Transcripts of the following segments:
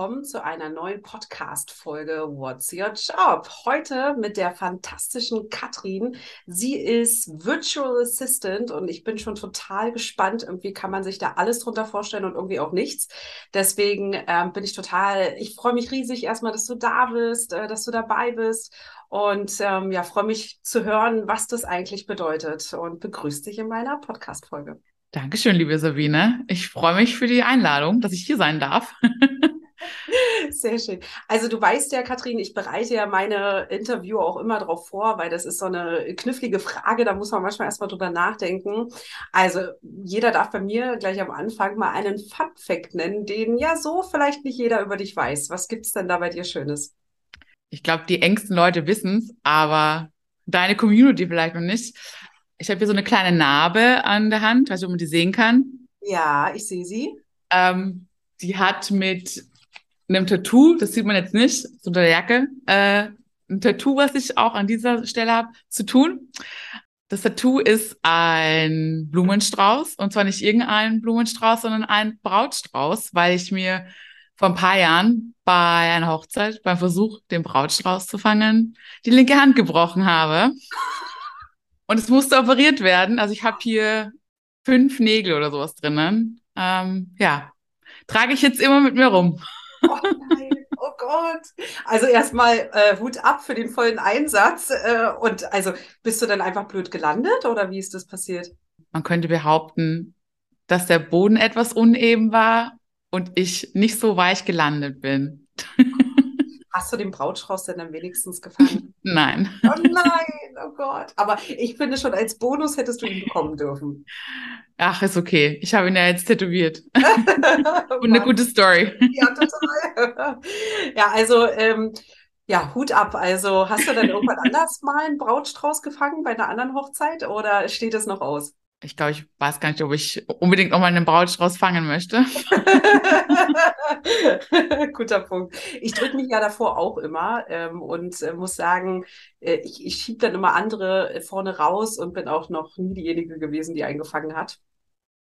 willkommen zu einer neuen Podcast-Folge What's Your Job? Heute mit der fantastischen Katrin. Sie ist Virtual Assistant und ich bin schon total gespannt. Irgendwie kann man sich da alles drunter vorstellen und irgendwie auch nichts. Deswegen ähm, bin ich total, ich freue mich riesig erstmal, dass du da bist, äh, dass du dabei bist und ähm, ja, freue mich zu hören, was das eigentlich bedeutet und begrüße dich in meiner Podcast-Folge. Dankeschön, liebe Sabine. Ich freue mich für die Einladung, dass ich hier sein darf. Sehr schön. Also du weißt ja, Katrin, ich bereite ja meine Interview auch immer darauf vor, weil das ist so eine knifflige Frage, da muss man manchmal erstmal drüber nachdenken. Also jeder darf bei mir gleich am Anfang mal einen Fun Fact nennen, den ja so vielleicht nicht jeder über dich weiß. Was gibt es denn da bei dir Schönes? Ich glaube, die engsten Leute wissen es, aber deine Community vielleicht noch nicht. Ich habe hier so eine kleine Narbe an der Hand, weiß nicht, ob man die sehen kann. Ja, ich sehe sie. Ähm, die hat mit einem Tattoo, das sieht man jetzt nicht, so unter der Jacke, äh, ein Tattoo, was ich auch an dieser Stelle habe, zu tun. Das Tattoo ist ein Blumenstrauß und zwar nicht irgendein Blumenstrauß, sondern ein Brautstrauß, weil ich mir vor ein paar Jahren bei einer Hochzeit beim Versuch, den Brautstrauß zu fangen, die linke Hand gebrochen habe. Und es musste operiert werden. Also ich habe hier fünf Nägel oder sowas drinnen. Ähm, ja, trage ich jetzt immer mit mir rum. Oh nein, oh Gott. Also erstmal äh, Hut ab für den vollen Einsatz. Äh, und also bist du dann einfach blöd gelandet oder wie ist das passiert? Man könnte behaupten, dass der Boden etwas uneben war und ich nicht so weich gelandet bin. Hast du den Brautstrauß denn dann wenigstens gefangen? Nein. Oh nein, oh Gott. Aber ich finde schon, als Bonus hättest du ihn bekommen dürfen. Ach, ist okay. Ich habe ihn ja jetzt tätowiert. Und eine gute Story. Ja, total. ja, also, ähm, ja, Hut ab. Also, hast du dann irgendwann anders mal einen Brautstrauß gefangen bei einer anderen Hochzeit oder steht es noch aus? Ich glaube, ich weiß gar nicht, ob ich unbedingt nochmal einen Brautstrauß fangen möchte. Guter Punkt. Ich drücke mich ja davor auch immer ähm, und äh, muss sagen, äh, ich, ich schiebe dann immer andere vorne raus und bin auch noch nie diejenige gewesen, die eingefangen hat.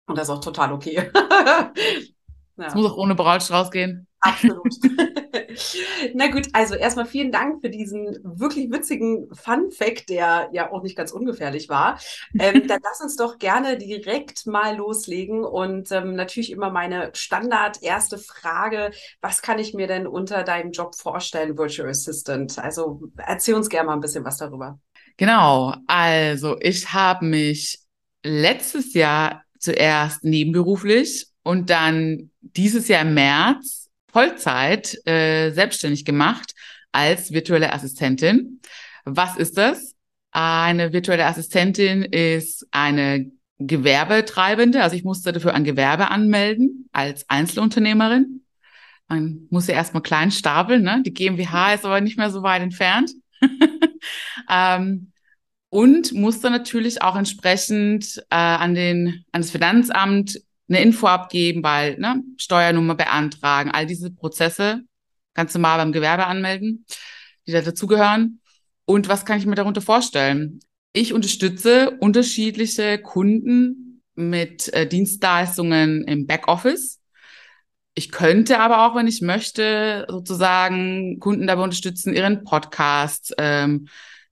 Und das ist auch total okay. Es ja. muss auch ohne Brautstrauß gehen. Absolut. Na gut, also erstmal vielen Dank für diesen wirklich witzigen Fun Fact, der ja auch nicht ganz ungefährlich war. Ähm, dann lass uns doch gerne direkt mal loslegen und ähm, natürlich immer meine Standard erste Frage: Was kann ich mir denn unter deinem Job vorstellen, Virtual Assistant? Also erzähl uns gerne mal ein bisschen was darüber. Genau, also ich habe mich letztes Jahr zuerst nebenberuflich und dann dieses Jahr im März Vollzeit äh, selbstständig gemacht als virtuelle Assistentin. Was ist das? Eine virtuelle Assistentin ist eine Gewerbetreibende, also ich musste dafür ein Gewerbe anmelden als Einzelunternehmerin. Man muss ja erstmal klein stapeln, ne? Die GmbH ist aber nicht mehr so weit entfernt. ähm, und musste natürlich auch entsprechend äh, an den an das Finanzamt eine Info abgeben, weil ne, Steuernummer beantragen, all diese Prozesse ganz normal beim Gewerbe anmelden, die da dazugehören. Und was kann ich mir darunter vorstellen? Ich unterstütze unterschiedliche Kunden mit äh, Dienstleistungen im Backoffice. Ich könnte aber auch, wenn ich möchte, sozusagen Kunden dabei unterstützen, ihren Podcast ähm,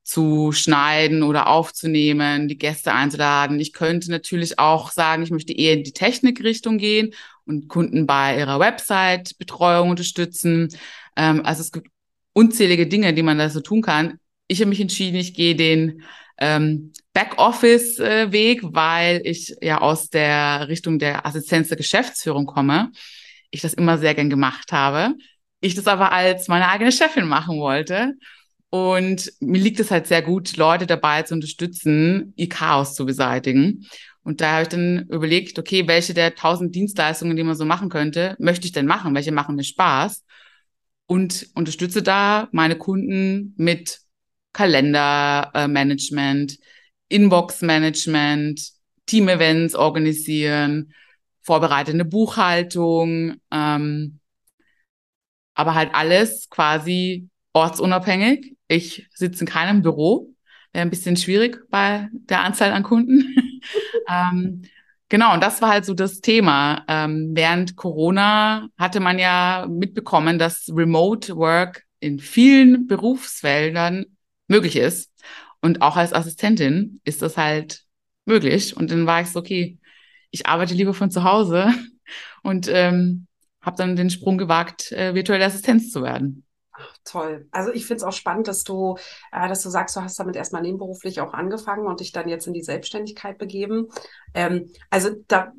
zu schneiden oder aufzunehmen, die Gäste einzuladen. Ich könnte natürlich auch sagen, ich möchte eher in die Technikrichtung gehen und Kunden bei ihrer Website-Betreuung unterstützen. Ähm, also es gibt unzählige Dinge, die man da so tun kann. Ich habe mich entschieden, ich gehe den ähm, Backoffice-Weg, weil ich ja aus der Richtung der Assistenz der Geschäftsführung komme. Ich das immer sehr gern gemacht habe. Ich das aber als meine eigene Chefin machen wollte und mir liegt es halt sehr gut, Leute dabei zu unterstützen, ihr Chaos zu beseitigen. Und da habe ich dann überlegt, okay, welche der tausend Dienstleistungen, die man so machen könnte, möchte ich denn machen? Welche machen mir Spaß? Und unterstütze da meine Kunden mit Kalendermanagement, Inbox-Management, Team-Events organisieren, vorbereitende Buchhaltung, ähm, aber halt alles quasi ortsunabhängig ich sitze in keinem Büro. Wäre ein bisschen schwierig bei der Anzahl an Kunden. ähm, Genau, und das war halt so das Thema. Ähm, während Corona hatte man ja mitbekommen, dass Remote Work in vielen Berufsfeldern möglich ist. Und auch als Assistentin ist das halt möglich. Und dann war ich so, okay, ich arbeite lieber von zu Hause und ähm, habe dann den Sprung gewagt, äh, virtuelle Assistenz zu werden. Toll. Also ich finde es auch spannend, dass du, äh, dass du sagst, du hast damit erstmal nebenberuflich auch angefangen und dich dann jetzt in die Selbstständigkeit begeben. Ähm, also da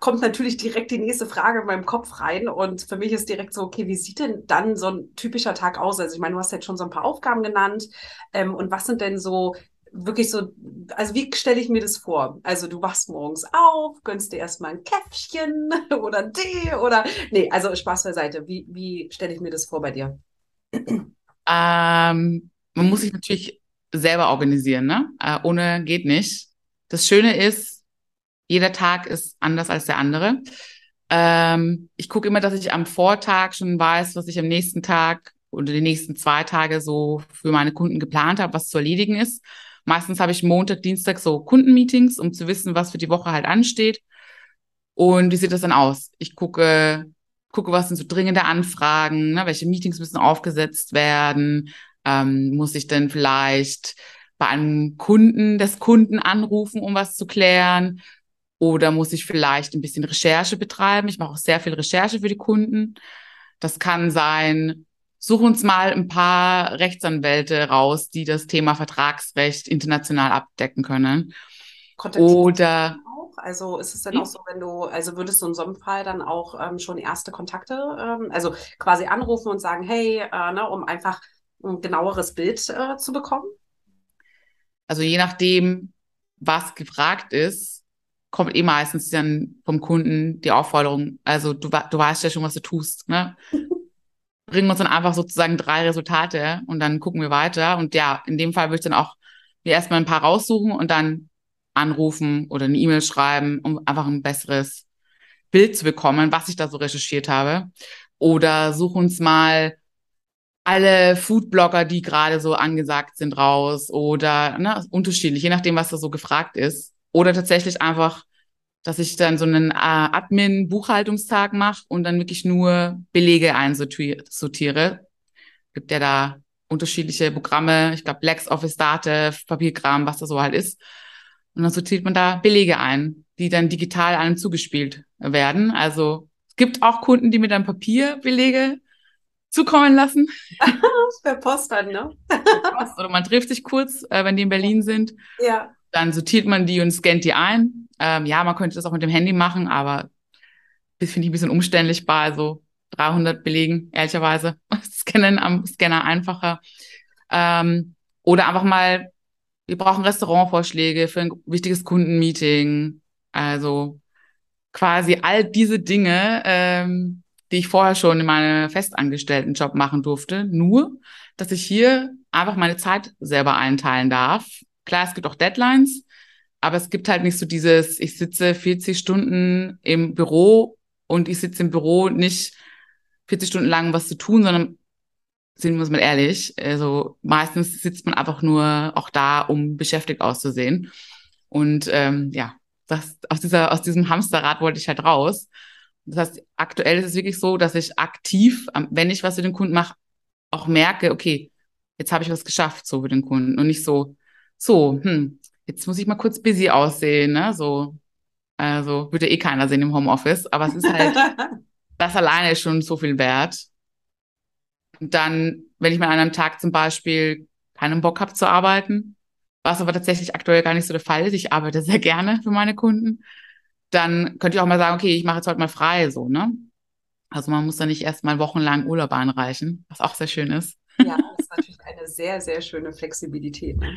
kommt natürlich direkt die nächste Frage in meinem Kopf rein und für mich ist direkt so, okay, wie sieht denn dann so ein typischer Tag aus? Also ich meine, du hast jetzt schon so ein paar Aufgaben genannt ähm, und was sind denn so wirklich so, also wie stelle ich mir das vor? Also du wachst morgens auf, gönnst dir erstmal ein Käffchen oder einen Tee oder, nee, also Spaß beiseite. Wie, wie stelle ich mir das vor bei dir? Ähm, man muss sich natürlich selber organisieren, ne? Äh, ohne geht nicht. Das Schöne ist, jeder Tag ist anders als der andere. Ähm, ich gucke immer, dass ich am Vortag schon weiß, was ich am nächsten Tag oder die nächsten zwei Tage so für meine Kunden geplant habe, was zu erledigen ist. Meistens habe ich Montag, Dienstag so Kundenmeetings, um zu wissen, was für die Woche halt ansteht. Und wie sieht das dann aus? Ich gucke, gucke, was sind so dringende Anfragen, ne? welche Meetings müssen aufgesetzt werden, ähm, muss ich denn vielleicht bei einem Kunden des Kunden anrufen, um was zu klären? Oder muss ich vielleicht ein bisschen Recherche betreiben? Ich mache auch sehr viel Recherche für die Kunden. Das kann sein, such uns mal ein paar Rechtsanwälte raus, die das Thema Vertragsrecht international abdecken können. Oder also ist es denn auch so, wenn du, also würdest du in so einem Fall dann auch ähm, schon erste Kontakte, ähm, also quasi anrufen und sagen, hey, äh, ne, um einfach ein genaueres Bild äh, zu bekommen? Also je nachdem, was gefragt ist, kommt eh meistens dann vom Kunden die Aufforderung, also du, du weißt ja schon, was du tust, ne? Bringen uns dann einfach sozusagen drei Resultate und dann gucken wir weiter. Und ja, in dem Fall würde ich dann auch mir erstmal ein paar raussuchen und dann anrufen oder eine E-Mail schreiben, um einfach ein besseres Bild zu bekommen, was ich da so recherchiert habe. Oder such uns mal alle Foodblogger, die gerade so angesagt sind, raus oder ne, unterschiedlich, je nachdem, was da so gefragt ist. Oder tatsächlich einfach, dass ich dann so einen äh, Admin-Buchhaltungstag mache und dann wirklich nur Belege einsortiere. Gibt ja da unterschiedliche Programme, ich glaube LexOffice, Datev, Papierkram, was da so halt ist. Und dann sortiert man da Belege ein, die dann digital einem zugespielt werden. Also es gibt auch Kunden, die mir dann Papierbelege zukommen lassen. per Post dann, ne? Post. Oder man trifft sich kurz, äh, wenn die in Berlin sind. Ja. Dann sortiert man die und scannt die ein. Ähm, ja, man könnte das auch mit dem Handy machen, aber das finde ich ein bisschen umständlich bei also 300 Belegen, ehrlicherweise. Scannen am Scanner einfacher. Ähm, oder einfach mal wir brauchen Restaurantvorschläge für ein wichtiges Kundenmeeting. Also quasi all diese Dinge, ähm, die ich vorher schon in meinem festangestellten Job machen durfte. Nur, dass ich hier einfach meine Zeit selber einteilen darf. Klar, es gibt auch Deadlines, aber es gibt halt nicht so dieses, ich sitze 40 Stunden im Büro und ich sitze im Büro nicht 40 Stunden lang was zu tun, sondern sind wir uns mal ehrlich, also meistens sitzt man einfach nur auch da, um beschäftigt auszusehen. Und ähm, ja, das, aus, dieser, aus diesem Hamsterrad wollte ich halt raus. Das heißt, aktuell ist es wirklich so, dass ich aktiv, wenn ich was für den Kunden mache, auch merke, okay, jetzt habe ich was geschafft, so für den Kunden. Und nicht so, so, hm, jetzt muss ich mal kurz busy aussehen, ne? So, also würde eh keiner sehen im Homeoffice, aber es ist halt, das alleine ist schon so viel wert. Dann, wenn ich mal an einem Tag zum Beispiel keinen Bock habe zu arbeiten, was aber tatsächlich aktuell gar nicht so der Fall ist, ich arbeite sehr gerne für meine Kunden, dann könnte ich auch mal sagen, okay, ich mache jetzt heute mal frei, so, ne? Also man muss da nicht erst mal wochenlang Urlaub einreichen, was auch sehr schön ist. Ja, das ist natürlich eine sehr, sehr schöne Flexibilität. Ne?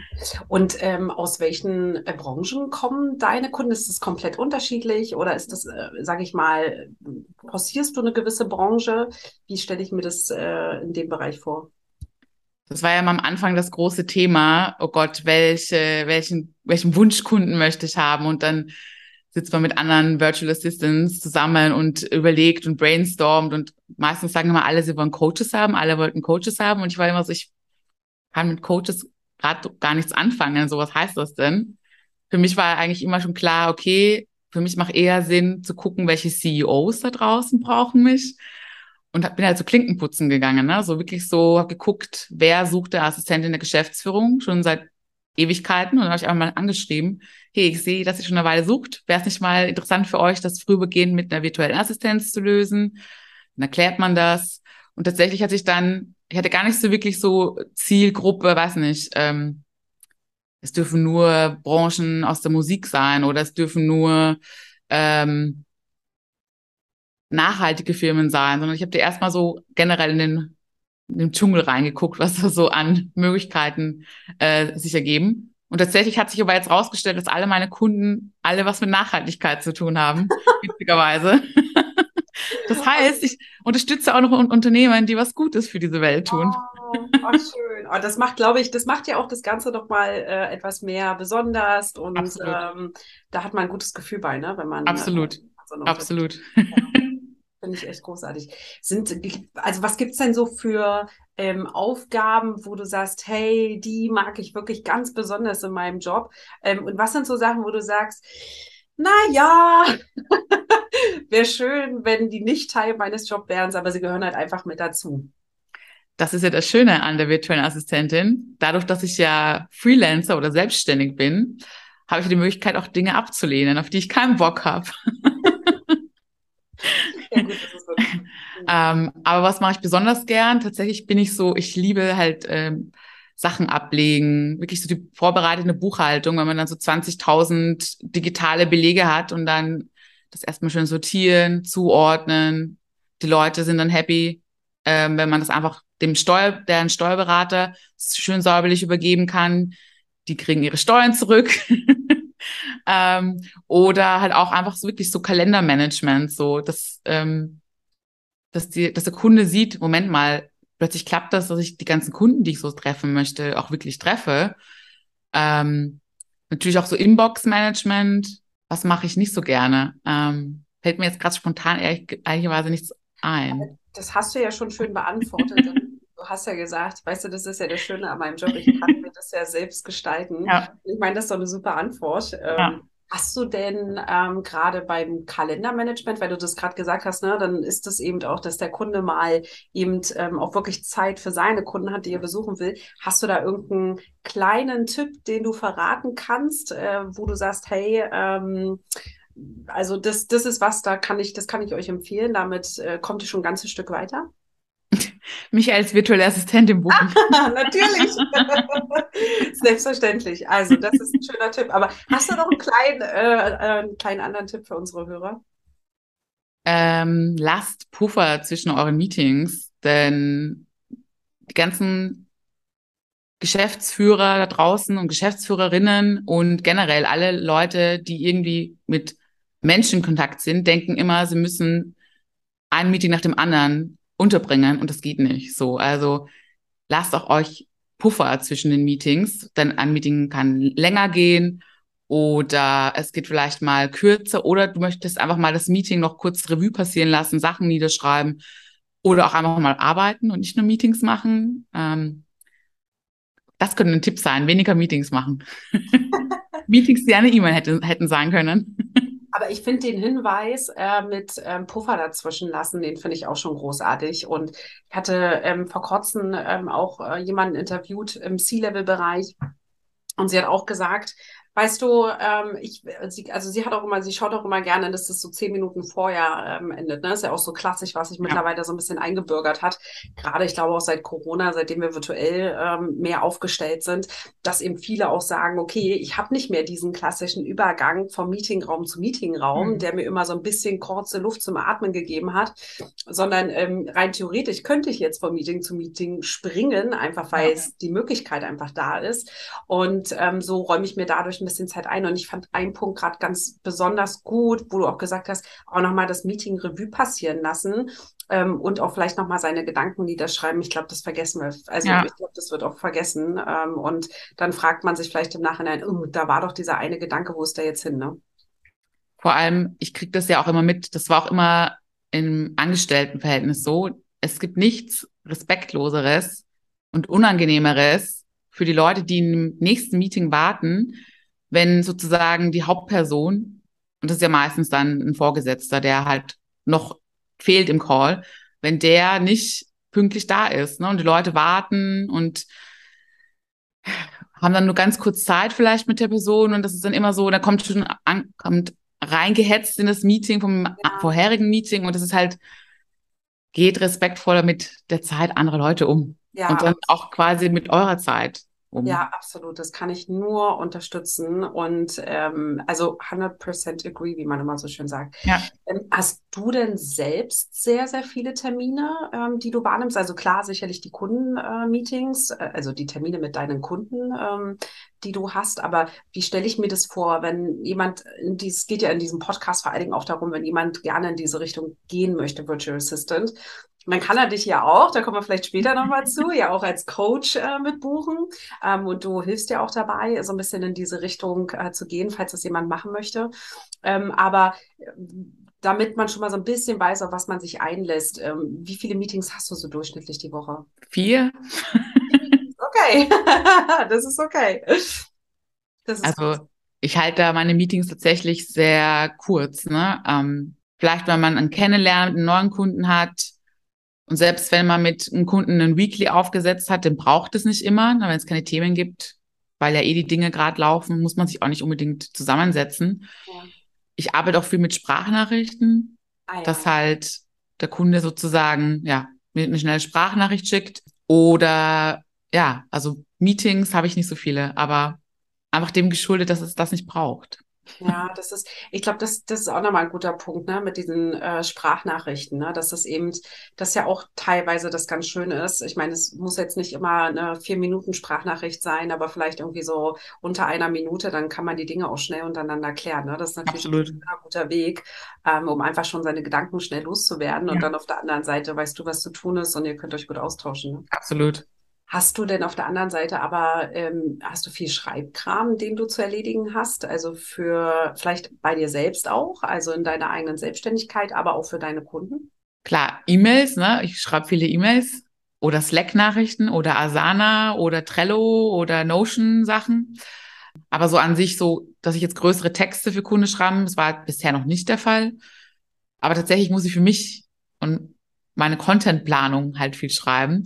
Und ähm, aus welchen äh, Branchen kommen deine Kunden? Ist das komplett unterschiedlich oder ist das, äh, sage ich mal, forcierst du eine gewisse Branche? Wie stelle ich mir das äh, in dem Bereich vor? Das war ja am Anfang das große Thema. Oh Gott, welche, welchen, welchen Wunschkunden möchte ich haben? Und dann sitzt man mit anderen Virtual Assistants zusammen und überlegt und brainstormt und meistens sagen immer alle, sie wollen Coaches haben, alle wollten Coaches haben und ich war immer so, ich kann mit Coaches gerade gar nichts anfangen. So was heißt das denn? Für mich war eigentlich immer schon klar, okay, für mich macht eher Sinn zu gucken, welche CEOs da draußen brauchen mich. Und bin halt so Klinkenputzen gegangen, ne? So wirklich so, hab geguckt, wer sucht der Assistentin der Geschäftsführung schon seit Ewigkeiten. Und dann habe ich einfach mal angeschrieben, hey, ich sehe, dass ihr schon eine Weile sucht. Wäre es nicht mal interessant für euch, das vorübergehend mit einer virtuellen Assistenz zu lösen? Dann erklärt man das. Und tatsächlich hatte ich dann, ich hatte gar nicht so wirklich so Zielgruppe, weiß nicht, ähm, es dürfen nur Branchen aus der Musik sein oder es dürfen nur ähm, nachhaltige Firmen sein, sondern ich habe dir erstmal so generell in den, in den Dschungel reingeguckt, was da so an Möglichkeiten äh, sich ergeben. Und tatsächlich hat sich aber jetzt rausgestellt, dass alle meine Kunden alle was mit Nachhaltigkeit zu tun haben, witzigerweise. Das heißt, ich unterstütze auch noch Unternehmen, die was Gutes für diese Welt tun. Oh, oh schön. Oh, das macht, glaube ich, das macht ja auch das Ganze noch mal äh, etwas mehr besonders und ähm, da hat man ein gutes Gefühl bei, ne, wenn man absolut, äh, so absolut. Finde ich echt großartig. Sind, also was gibt es denn so für ähm, Aufgaben, wo du sagst, hey, die mag ich wirklich ganz besonders in meinem Job? Ähm, und was sind so Sachen, wo du sagst, na ja, wäre schön, wenn die nicht Teil meines Jobs wären, aber sie gehören halt einfach mit dazu. Das ist ja das Schöne an der virtuellen Assistentin. Dadurch, dass ich ja Freelancer oder selbstständig bin, habe ich die Möglichkeit, auch Dinge abzulehnen, auf die ich keinen Bock habe. Ja, ähm, aber was mache ich besonders gern? Tatsächlich bin ich so, ich liebe halt ähm, Sachen ablegen, wirklich so die vorbereitende Buchhaltung, wenn man dann so 20.000 digitale Belege hat und dann das erstmal schön sortieren, zuordnen. Die Leute sind dann happy, ähm, wenn man das einfach dem Steuer, deren Steuerberater schön säuberlich übergeben kann. Die kriegen ihre Steuern zurück. ähm, oder halt auch einfach so wirklich so Kalendermanagement, so dass, ähm, dass, die, dass der Kunde sieht, Moment mal, plötzlich klappt das, dass ich die ganzen Kunden, die ich so treffen möchte, auch wirklich treffe. Ähm, natürlich auch so Inbox-Management, was mache ich nicht so gerne? Ähm, fällt mir jetzt gerade spontan ehrlich, ehrlicherweise nichts ein. Das hast du ja schon schön beantwortet. du hast ja gesagt, weißt du, das ist ja das Schöne an meinem Job, ich kann mir das ja selbst gestalten. Ja. Ich meine, das ist doch eine super Antwort. Ähm, ja. Hast du denn ähm, gerade beim Kalendermanagement, weil du das gerade gesagt hast, ne, dann ist es eben auch, dass der Kunde mal eben ähm, auch wirklich Zeit für seine Kunden hat, die er besuchen will. Hast du da irgendeinen kleinen Tipp, den du verraten kannst, äh, wo du sagst, hey, ähm, also das, das ist was, da kann ich, das kann ich euch empfehlen. Damit äh, kommt ihr schon ein ganzes Stück weiter. Mich als virtuelle Assistentin buchen. Natürlich. Selbstverständlich. Also, das ist ein schöner Tipp. Aber hast du noch einen kleinen, äh, äh, einen kleinen anderen Tipp für unsere Hörer? Ähm, lasst Puffer zwischen euren Meetings, denn die ganzen Geschäftsführer da draußen und Geschäftsführerinnen und generell alle Leute, die irgendwie mit Menschen in Kontakt sind, denken immer, sie müssen ein Meeting nach dem anderen unterbringen und das geht nicht so. Also lasst auch euch Puffer zwischen den Meetings, denn ein Meeting kann länger gehen oder es geht vielleicht mal kürzer oder du möchtest einfach mal das Meeting noch kurz Revue passieren lassen, Sachen niederschreiben oder auch einfach mal arbeiten und nicht nur Meetings machen. Ähm, das könnte ein Tipp sein, weniger Meetings machen. Meetings, die eine E-Mail hätte, hätten sein können. Aber ich finde den Hinweis äh, mit ähm, Puffer dazwischen lassen, den finde ich auch schon großartig. Und ich hatte ähm, vor kurzem ähm, auch äh, jemanden interviewt im C-Level-Bereich. Und sie hat auch gesagt, Weißt du, ähm, ich, sie, also sie hat auch immer, sie schaut auch immer gerne, dass das so zehn Minuten vorher ähm, endet. Ne? Ist ja auch so klassisch, was sich ja. mittlerweile so ein bisschen eingebürgert hat. Gerade, ich glaube auch seit Corona, seitdem wir virtuell ähm, mehr aufgestellt sind, dass eben viele auch sagen, okay, ich habe nicht mehr diesen klassischen Übergang vom Meetingraum zu Meetingraum, mhm. der mir immer so ein bisschen kurze Luft zum Atmen gegeben hat, sondern ähm, rein theoretisch könnte ich jetzt vom Meeting zu Meeting springen, einfach weil ja. es die Möglichkeit einfach da ist. Und ähm, so räume ich mir dadurch ein bisschen Zeit ein. Und ich fand einen Punkt gerade ganz besonders gut, wo du auch gesagt hast, auch nochmal das Meeting Revue passieren lassen ähm, und auch vielleicht nochmal seine Gedanken niederschreiben. Ich glaube, das vergessen wir. Also ja. ich glaube, das wird auch vergessen. Ähm, und dann fragt man sich vielleicht im Nachhinein, oh, da war doch dieser eine Gedanke, wo ist der jetzt hin? Ne? Vor allem, ich kriege das ja auch immer mit, das war auch immer im Angestelltenverhältnis so. Es gibt nichts Respektloseres und Unangenehmeres für die Leute, die im nächsten Meeting warten, wenn sozusagen die Hauptperson und das ist ja meistens dann ein Vorgesetzter, der halt noch fehlt im Call, wenn der nicht pünktlich da ist, ne? Und die Leute warten und haben dann nur ganz kurz Zeit vielleicht mit der Person und das ist dann immer so, da kommt schon an, kommt reingehetzt in das Meeting vom ja. vorherigen Meeting und das ist halt geht respektvoller mit der Zeit anderer Leute um ja. und dann auch quasi mit eurer Zeit um. Ja, absolut. Das kann ich nur unterstützen. Und ähm, also 100% agree, wie man immer so schön sagt. Ja. Ähm, hast du denn selbst sehr, sehr viele Termine, ähm, die du wahrnimmst? Also klar, sicherlich die Kundenmeetings, äh, also die Termine mit deinen Kunden, ähm, die du hast. Aber wie stelle ich mir das vor, wenn jemand, es geht ja in diesem Podcast vor allen Dingen auch darum, wenn jemand gerne in diese Richtung gehen möchte, Virtual Assistant, man kann er dich ja auch, da kommen wir vielleicht später nochmal zu, ja auch als Coach äh, mit buchen. Ähm, und du hilfst ja auch dabei, so ein bisschen in diese Richtung äh, zu gehen, falls das jemand machen möchte. Ähm, aber äh, damit man schon mal so ein bisschen weiß, auf was man sich einlässt, ähm, wie viele Meetings hast du so durchschnittlich die Woche? Vier. Okay, das ist okay. Das ist also gut. ich halte meine Meetings tatsächlich sehr kurz. Ne? Ähm, vielleicht, wenn man einen Kennenlernen, einen neuen Kunden hat, und selbst wenn man mit einem Kunden einen Weekly aufgesetzt hat, dann braucht es nicht immer, wenn es keine Themen gibt, weil ja eh die Dinge gerade laufen, muss man sich auch nicht unbedingt zusammensetzen. Ja. Ich arbeite auch viel mit Sprachnachrichten, ah, ja. dass halt der Kunde sozusagen, ja, mir eine schnelle Sprachnachricht schickt oder ja, also Meetings habe ich nicht so viele, aber einfach dem geschuldet, dass es das nicht braucht. Ja, das ist, ich glaube, das, das ist auch nochmal ein guter Punkt, ne, mit diesen äh, Sprachnachrichten, ne, dass das eben, das ja auch teilweise das ganz Schöne ist. Ich meine, es muss jetzt nicht immer eine vier Minuten Sprachnachricht sein, aber vielleicht irgendwie so unter einer Minute, dann kann man die Dinge auch schnell untereinander klären. Ne? Das ist natürlich Absolut. ein guter Weg, ähm, um einfach schon seine Gedanken schnell loszuwerden. Ja. Und dann auf der anderen Seite weißt du, was zu tun ist und ihr könnt euch gut austauschen. Ne? Absolut. Hast du denn auf der anderen Seite aber, ähm, hast du viel Schreibkram, den du zu erledigen hast? Also für vielleicht bei dir selbst auch, also in deiner eigenen Selbstständigkeit, aber auch für deine Kunden? Klar, E-Mails, ne? Ich schreibe viele E-Mails oder Slack-Nachrichten oder Asana oder Trello oder Notion-Sachen. Aber so an sich so, dass ich jetzt größere Texte für Kunden schreibe, das war bisher noch nicht der Fall. Aber tatsächlich muss ich für mich und meine Contentplanung halt viel schreiben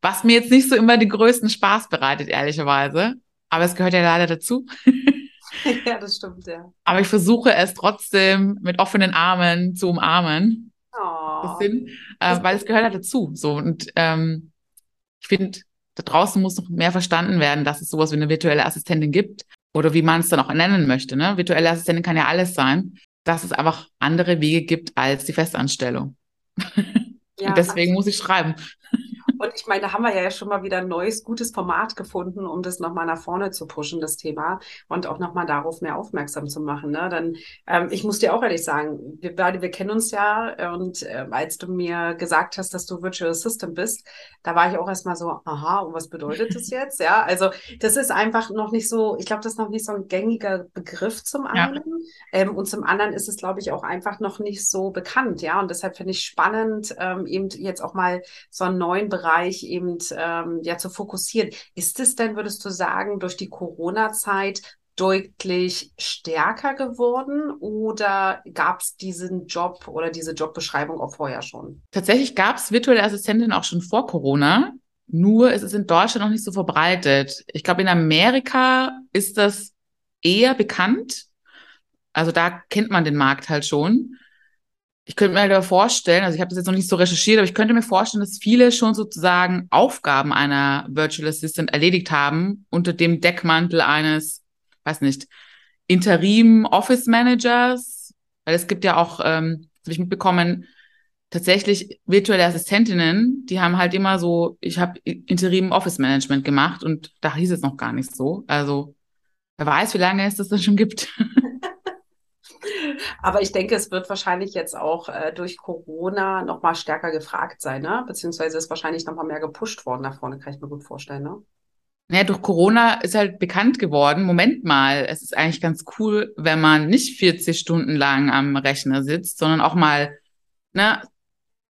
was mir jetzt nicht so immer den größten Spaß bereitet, ehrlicherweise. Aber es gehört ja leider dazu. ja, das stimmt, ja. Aber ich versuche es trotzdem mit offenen Armen zu umarmen. Oh. Bisschen, äh, weil es gehört ja dazu. So. Und ähm, ich finde, da draußen muss noch mehr verstanden werden, dass es sowas wie eine virtuelle Assistentin gibt. Oder wie man es dann auch nennen möchte. Ne? Virtuelle Assistentin kann ja alles sein. Dass es einfach andere Wege gibt als die Festanstellung. Ja, Und deswegen absolut. muss ich schreiben. Und ich meine, da haben wir ja schon mal wieder ein neues, gutes Format gefunden, um das nochmal nach vorne zu pushen, das Thema, und auch nochmal darauf mehr aufmerksam zu machen. Ne? Dann, ähm, ich muss dir auch ehrlich sagen, wir beide, wir kennen uns ja und äh, als du mir gesagt hast, dass du Virtual Assistant bist, da war ich auch erstmal so, aha, und was bedeutet das jetzt? Ja, also das ist einfach noch nicht so, ich glaube, das ist noch nicht so ein gängiger Begriff zum einen. Ja. Ähm, und zum anderen ist es, glaube ich, auch einfach noch nicht so bekannt, ja. Und deshalb finde ich spannend, ähm, eben jetzt auch mal so einen neuen Bereich Bereich eben ähm, ja zu fokussieren. Ist es denn, würdest du sagen, durch die Corona-Zeit deutlich stärker geworden oder gab es diesen Job oder diese Jobbeschreibung auch vorher schon? Tatsächlich gab es virtuelle Assistentinnen auch schon vor Corona. Nur ist es in Deutschland noch nicht so verbreitet. Ich glaube, in Amerika ist das eher bekannt. Also da kennt man den Markt halt schon ich könnte mir halt vorstellen, also ich habe das jetzt noch nicht so recherchiert, aber ich könnte mir vorstellen, dass viele schon sozusagen Aufgaben einer Virtual Assistant erledigt haben unter dem Deckmantel eines, weiß nicht, Interim Office Managers, weil es gibt ja auch, ähm, habe ich mitbekommen, tatsächlich virtuelle Assistentinnen, die haben halt immer so, ich habe Interim Office Management gemacht und da hieß es noch gar nicht so. Also wer weiß, wie lange es das dann schon gibt. Aber ich denke, es wird wahrscheinlich jetzt auch äh, durch Corona noch mal stärker gefragt sein, ne? Beziehungsweise ist wahrscheinlich noch mal mehr gepusht worden nach vorne, kann ich mir gut vorstellen, ne? Naja, durch Corona ist halt bekannt geworden, Moment mal, es ist eigentlich ganz cool, wenn man nicht 40 Stunden lang am Rechner sitzt, sondern auch mal ne,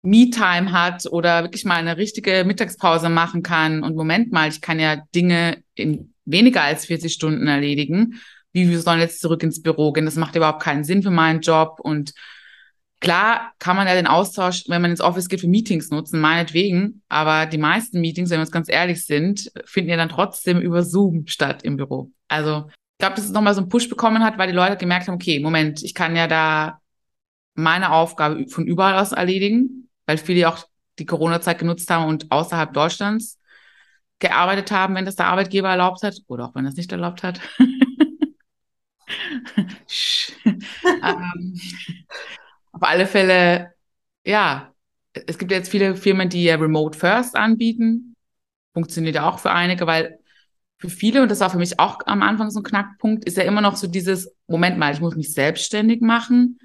Me-Time hat oder wirklich mal eine richtige Mittagspause machen kann. Und Moment mal, ich kann ja Dinge in weniger als 40 Stunden erledigen wie wir sollen jetzt zurück ins Büro gehen, das macht überhaupt keinen Sinn für meinen Job und Klar kann man ja den Austausch, wenn man ins Office geht, für Meetings nutzen, meinetwegen. Aber die meisten Meetings, wenn wir uns ganz ehrlich sind, finden ja dann trotzdem über Zoom statt im Büro. Also ich glaube, dass es nochmal so einen Push bekommen hat, weil die Leute gemerkt haben, okay, Moment, ich kann ja da meine Aufgabe von überall aus erledigen, weil viele auch die Corona-Zeit genutzt haben und außerhalb Deutschlands gearbeitet haben, wenn das der Arbeitgeber erlaubt hat oder auch wenn das nicht erlaubt hat. ähm, auf alle Fälle, ja, es gibt jetzt viele Firmen, die ja Remote First anbieten. Funktioniert ja auch für einige, weil für viele, und das war für mich auch am Anfang so ein Knackpunkt, ist ja immer noch so dieses, Moment mal, ich muss mich selbstständig machen.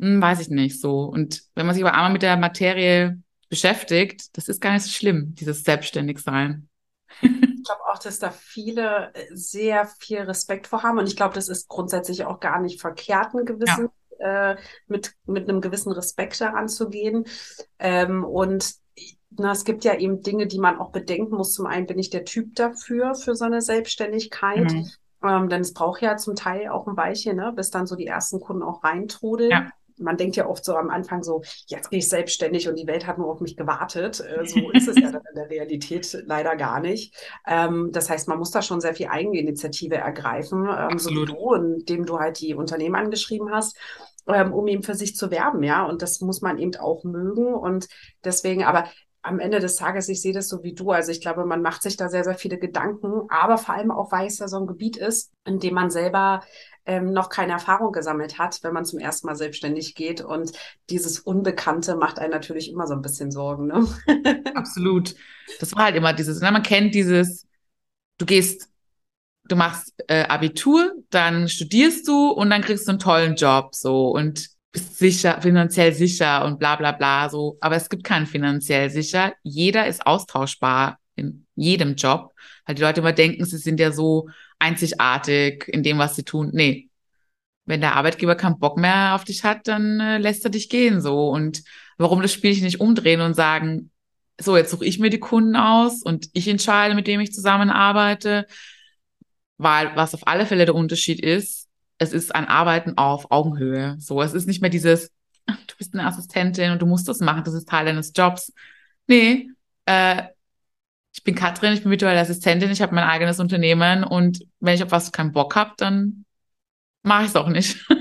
Hm, weiß ich nicht so. Und wenn man sich aber einmal mit der Materie beschäftigt, das ist gar nicht so schlimm, dieses Selbstständigsein. Ich glaube auch, dass da viele äh, sehr viel Respekt vor haben. Und ich glaube, das ist grundsätzlich auch gar nicht verkehrt, einen gewissen ja äh, mit, mit einem gewissen Respekt daran zu gehen. Ähm, und na, es gibt ja eben Dinge, die man auch bedenken muss. Zum einen bin ich der Typ dafür, für so eine Selbstständigkeit. Mhm. Ähm, denn es braucht ja zum Teil auch ein Weilchen, ne, bis dann so die ersten Kunden auch reintrudeln. Ja man denkt ja oft so am Anfang so, jetzt bin ich selbstständig und die Welt hat nur auf mich gewartet. Äh, so ist es ja dann in der Realität leider gar nicht. Ähm, das heißt, man muss da schon sehr viel Eigeninitiative ergreifen, ähm, so wie du, indem du halt die Unternehmen angeschrieben hast ähm, um eben für sich zu werben, ja. Und das muss man eben auch mögen. Und deswegen, aber am Ende des Tages, ich sehe das so wie du. Also ich glaube, man macht sich da sehr, sehr viele Gedanken, aber vor allem auch, weil es ja so ein Gebiet ist, in dem man selber ähm, noch keine Erfahrung gesammelt hat, wenn man zum ersten Mal selbstständig geht. Und dieses Unbekannte macht einen natürlich immer so ein bisschen Sorgen. Ne? Absolut. Das war halt immer dieses, ne? man kennt dieses, du gehst du machst äh, Abitur, dann studierst du und dann kriegst du einen tollen Job so und bist sicher, finanziell sicher und bla bla bla so. Aber es gibt keinen finanziell sicher. Jeder ist austauschbar in jedem Job, weil die Leute immer denken, sie sind ja so einzigartig in dem, was sie tun. Nee. Wenn der Arbeitgeber keinen Bock mehr auf dich hat, dann äh, lässt er dich gehen so. Und warum das Spielchen nicht umdrehen und sagen, so, jetzt suche ich mir die Kunden aus und ich entscheide, mit dem ich zusammenarbeite weil was auf alle Fälle der Unterschied ist, es ist ein Arbeiten auf Augenhöhe. So, es ist nicht mehr dieses, du bist eine Assistentin und du musst das machen, das ist Teil deines Jobs. Nee, äh, ich bin Katrin, ich bin virtuelle Assistentin, ich habe mein eigenes Unternehmen und wenn ich auf was keinen Bock habe, dann mache ich es auch nicht.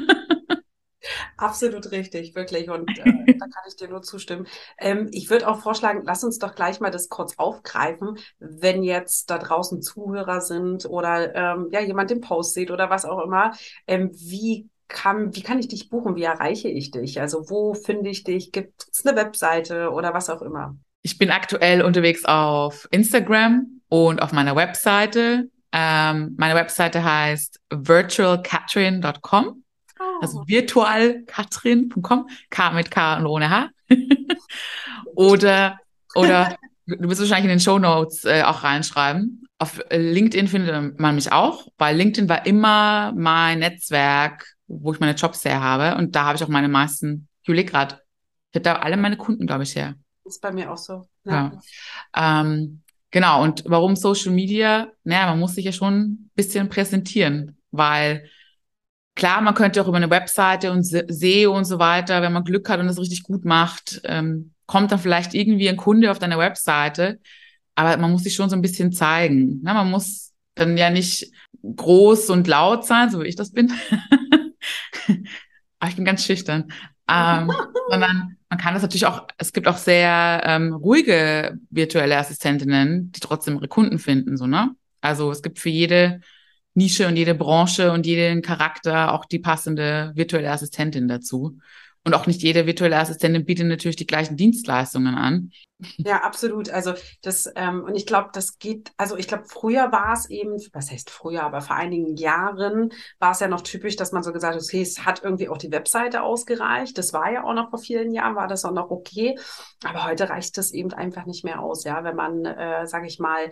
Absolut richtig, wirklich. Und äh, da kann ich dir nur zustimmen. Ähm, ich würde auch vorschlagen, lass uns doch gleich mal das kurz aufgreifen, wenn jetzt da draußen Zuhörer sind oder ähm, ja jemand den Post sieht oder was auch immer. Ähm, wie kann, wie kann ich dich buchen? Wie erreiche ich dich? Also wo finde ich dich? Gibt es eine Webseite oder was auch immer? Ich bin aktuell unterwegs auf Instagram und auf meiner Webseite. Ähm, meine Webseite heißt virtualcatrin.com also oh. virtualkatrin.com, K mit K und ohne H. oder, oder du wirst wahrscheinlich in den Show Notes äh, auch reinschreiben. Auf LinkedIn findet man mich auch, weil LinkedIn war immer mein Netzwerk, wo ich meine Jobs her habe. Und da habe ich auch meine meisten, ich überlege gerade, ich habe da alle meine Kunden, glaube ich, her. Das ist bei mir auch so. Ja. ja. Ähm, genau, und warum Social Media? Naja, man muss sich ja schon ein bisschen präsentieren, weil Klar, man könnte auch über eine Webseite und SEO und so weiter, wenn man Glück hat und das richtig gut macht, ähm, kommt dann vielleicht irgendwie ein Kunde auf deine Webseite. Aber man muss sich schon so ein bisschen zeigen. Ne? Man muss dann ja nicht groß und laut sein, so wie ich das bin. Aber ich bin ganz schüchtern. Ähm, sondern man kann das natürlich auch, es gibt auch sehr ähm, ruhige virtuelle Assistentinnen, die trotzdem ihre Kunden finden, so, ne? Also es gibt für jede Nische und jede Branche und jeden Charakter auch die passende virtuelle Assistentin dazu. Und auch nicht jede virtuelle Assistentin bietet natürlich die gleichen Dienstleistungen an. Ja, absolut. Also das, ähm, und ich glaube, das geht, also ich glaube, früher war es eben, was heißt früher, aber vor einigen Jahren war es ja noch typisch, dass man so gesagt hat, okay, es hat irgendwie auch die Webseite ausgereicht. Das war ja auch noch vor vielen Jahren, war das auch noch okay. Aber heute reicht das eben einfach nicht mehr aus, ja, wenn man, äh, sage ich mal,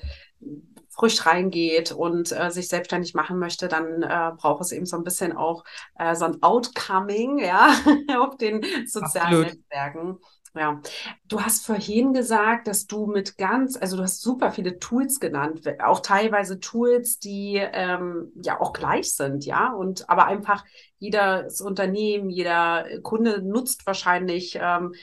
frisch reingeht und äh, sich selbstständig machen möchte, dann äh, braucht es eben so ein bisschen auch äh, so ein Outcoming, ja, auf den sozialen Absolut. Netzwerken. Ja, du hast vorhin gesagt, dass du mit ganz, also du hast super viele Tools genannt, auch teilweise Tools, die ähm, ja auch gleich sind, ja, und aber einfach jedes Unternehmen, jeder Kunde nutzt wahrscheinlich ähm,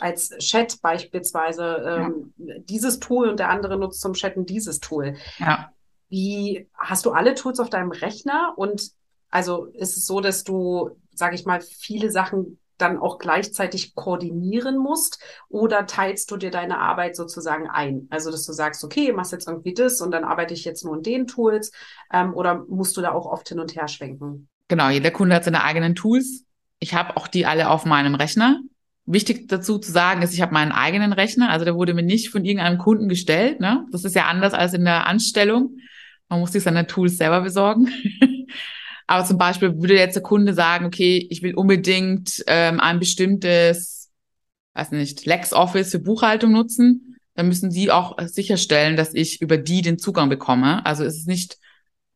als Chat beispielsweise ähm, ja. dieses Tool und der andere nutzt zum Chatten dieses Tool. Ja. Wie hast du alle Tools auf deinem Rechner und also ist es so, dass du, sage ich mal, viele Sachen dann auch gleichzeitig koordinieren musst oder teilst du dir deine Arbeit sozusagen ein? Also, dass du sagst, okay, machst jetzt irgendwie das und dann arbeite ich jetzt nur in den Tools ähm, oder musst du da auch oft hin und her schwenken? Genau, jeder Kunde hat seine eigenen Tools. Ich habe auch die alle auf meinem Rechner. Wichtig dazu zu sagen ist, ich habe meinen eigenen Rechner, also der wurde mir nicht von irgendeinem Kunden gestellt. Ne? Das ist ja anders als in der Anstellung. Man muss sich seine Tools selber besorgen. Aber zum Beispiel würde jetzt der Kunde sagen, okay, ich will unbedingt ähm, ein bestimmtes, weiß nicht, LexOffice für Buchhaltung nutzen, dann müssen Sie auch sicherstellen, dass ich über die den Zugang bekomme. Also es ist nicht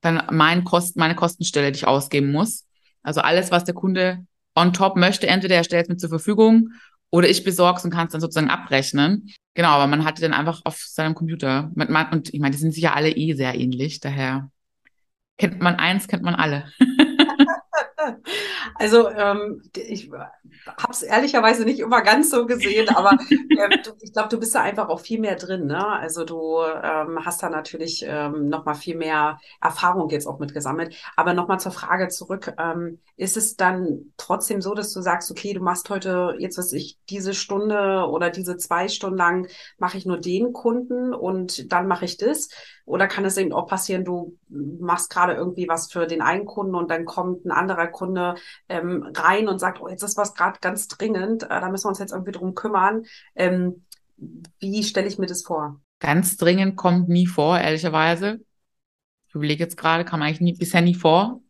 dann mein Kosten, meine Kostenstelle, die ich ausgeben muss. Also alles, was der Kunde on top möchte, entweder er stellt es mir zur Verfügung oder ich besorge es und kann es dann sozusagen abrechnen. Genau, aber man hat die dann einfach auf seinem Computer. Und ich meine, die sind sicher alle eh sehr ähnlich, daher kennt man eins, kennt man alle. Also ähm, ich habe es ehrlicherweise nicht immer ganz so gesehen, aber äh, du, ich glaube, du bist da einfach auch viel mehr drin. Ne? Also du ähm, hast da natürlich ähm, noch mal viel mehr Erfahrung jetzt auch mit gesammelt. Aber noch mal zur Frage zurück: ähm, Ist es dann trotzdem so, dass du sagst, okay, du machst heute jetzt was ich diese Stunde oder diese zwei Stunden lang mache ich nur den Kunden und dann mache ich das? Oder kann es eben auch passieren, du machst gerade irgendwie was für den einen Kunden und dann kommt ein anderer Kunde ähm, rein und sagt, oh, jetzt ist was gerade ganz dringend, äh, da müssen wir uns jetzt irgendwie drum kümmern. Ähm, wie stelle ich mir das vor? Ganz dringend kommt nie vor, ehrlicherweise. Ich überlege jetzt gerade, kam eigentlich nie, bisher nie vor.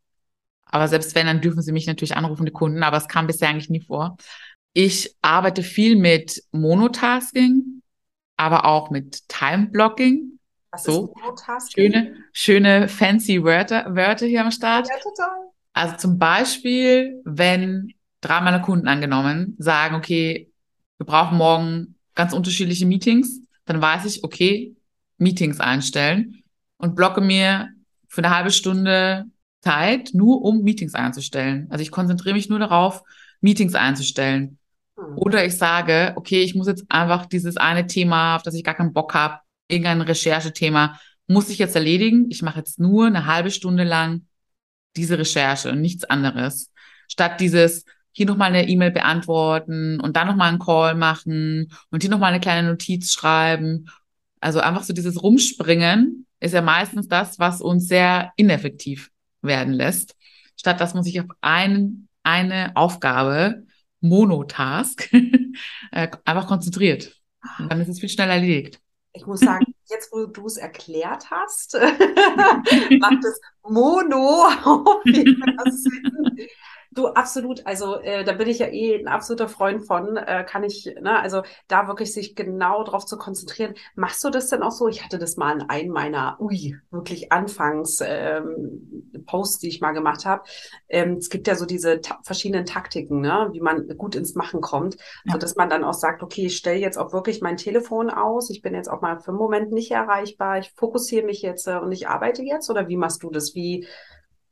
Aber selbst wenn, dann dürfen sie mich natürlich anrufen, die Kunden, aber es kam bisher eigentlich nie vor. Ich arbeite viel mit Monotasking, aber auch mit Time-Blocking. Was so? Schöne, schöne fancy Wörter, Wörter hier am Start. Ja, total. Also zum Beispiel, wenn drei meiner Kunden angenommen sagen, okay, wir brauchen morgen ganz unterschiedliche Meetings, dann weiß ich, okay, Meetings einstellen und blocke mir für eine halbe Stunde Zeit, nur um Meetings einzustellen. Also ich konzentriere mich nur darauf, Meetings einzustellen. Hm. Oder ich sage, okay, ich muss jetzt einfach dieses eine Thema, auf das ich gar keinen Bock habe, irgendein Recherchethema muss ich jetzt erledigen. Ich mache jetzt nur eine halbe Stunde lang diese Recherche und nichts anderes. Statt dieses hier nochmal eine E-Mail beantworten und dann nochmal einen Call machen und hier nochmal eine kleine Notiz schreiben. Also einfach so dieses Rumspringen ist ja meistens das, was uns sehr ineffektiv werden lässt. Statt dass man sich auf einen, eine Aufgabe, Monotask, äh, einfach konzentriert. Und dann ist es viel schneller erledigt ich muss sagen, jetzt wo du es erklärt hast, macht es Mono Sinn. Du, absolut. Also äh, da bin ich ja eh ein absoluter Freund von. Äh, kann ich, ne, also da wirklich sich genau drauf zu konzentrieren. Machst du das denn auch so? Ich hatte das mal in einem meiner, ui, wirklich Anfangs ähm, Posts, die ich mal gemacht habe. Ähm, es gibt ja so diese ta verschiedenen Taktiken, ne, wie man gut ins Machen kommt, ja. so dass man dann auch sagt, okay, ich stelle jetzt auch wirklich mein Telefon aus. Ich bin jetzt auch mal für einen Moment nicht erreichbar. Ich fokussiere mich jetzt äh, und ich arbeite jetzt. Oder wie machst du das? Wie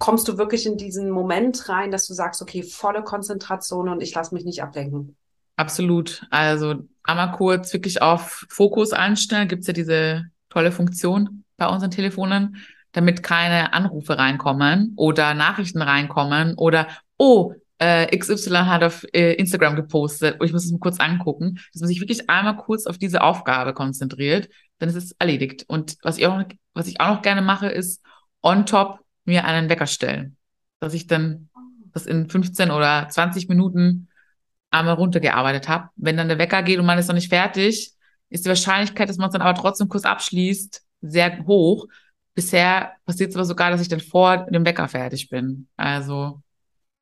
kommst du wirklich in diesen Moment rein, dass du sagst, okay, volle Konzentration und ich lasse mich nicht ablenken? Absolut. Also einmal kurz wirklich auf Fokus einstellen. Gibt es ja diese tolle Funktion bei unseren Telefonen, damit keine Anrufe reinkommen oder Nachrichten reinkommen oder oh, äh, XY hat auf äh, Instagram gepostet, oh, ich muss es mal kurz angucken, dass man sich wirklich einmal kurz auf diese Aufgabe konzentriert, dann ist es erledigt. Und was ich auch, was ich auch noch gerne mache, ist on top mir einen Wecker stellen. Dass ich dann das in 15 oder 20 Minuten einmal runtergearbeitet habe. Wenn dann der Wecker geht und man ist noch nicht fertig, ist die Wahrscheinlichkeit, dass man es dann aber trotzdem kurz abschließt, sehr hoch. Bisher passiert es aber sogar, dass ich dann vor dem Wecker fertig bin. Also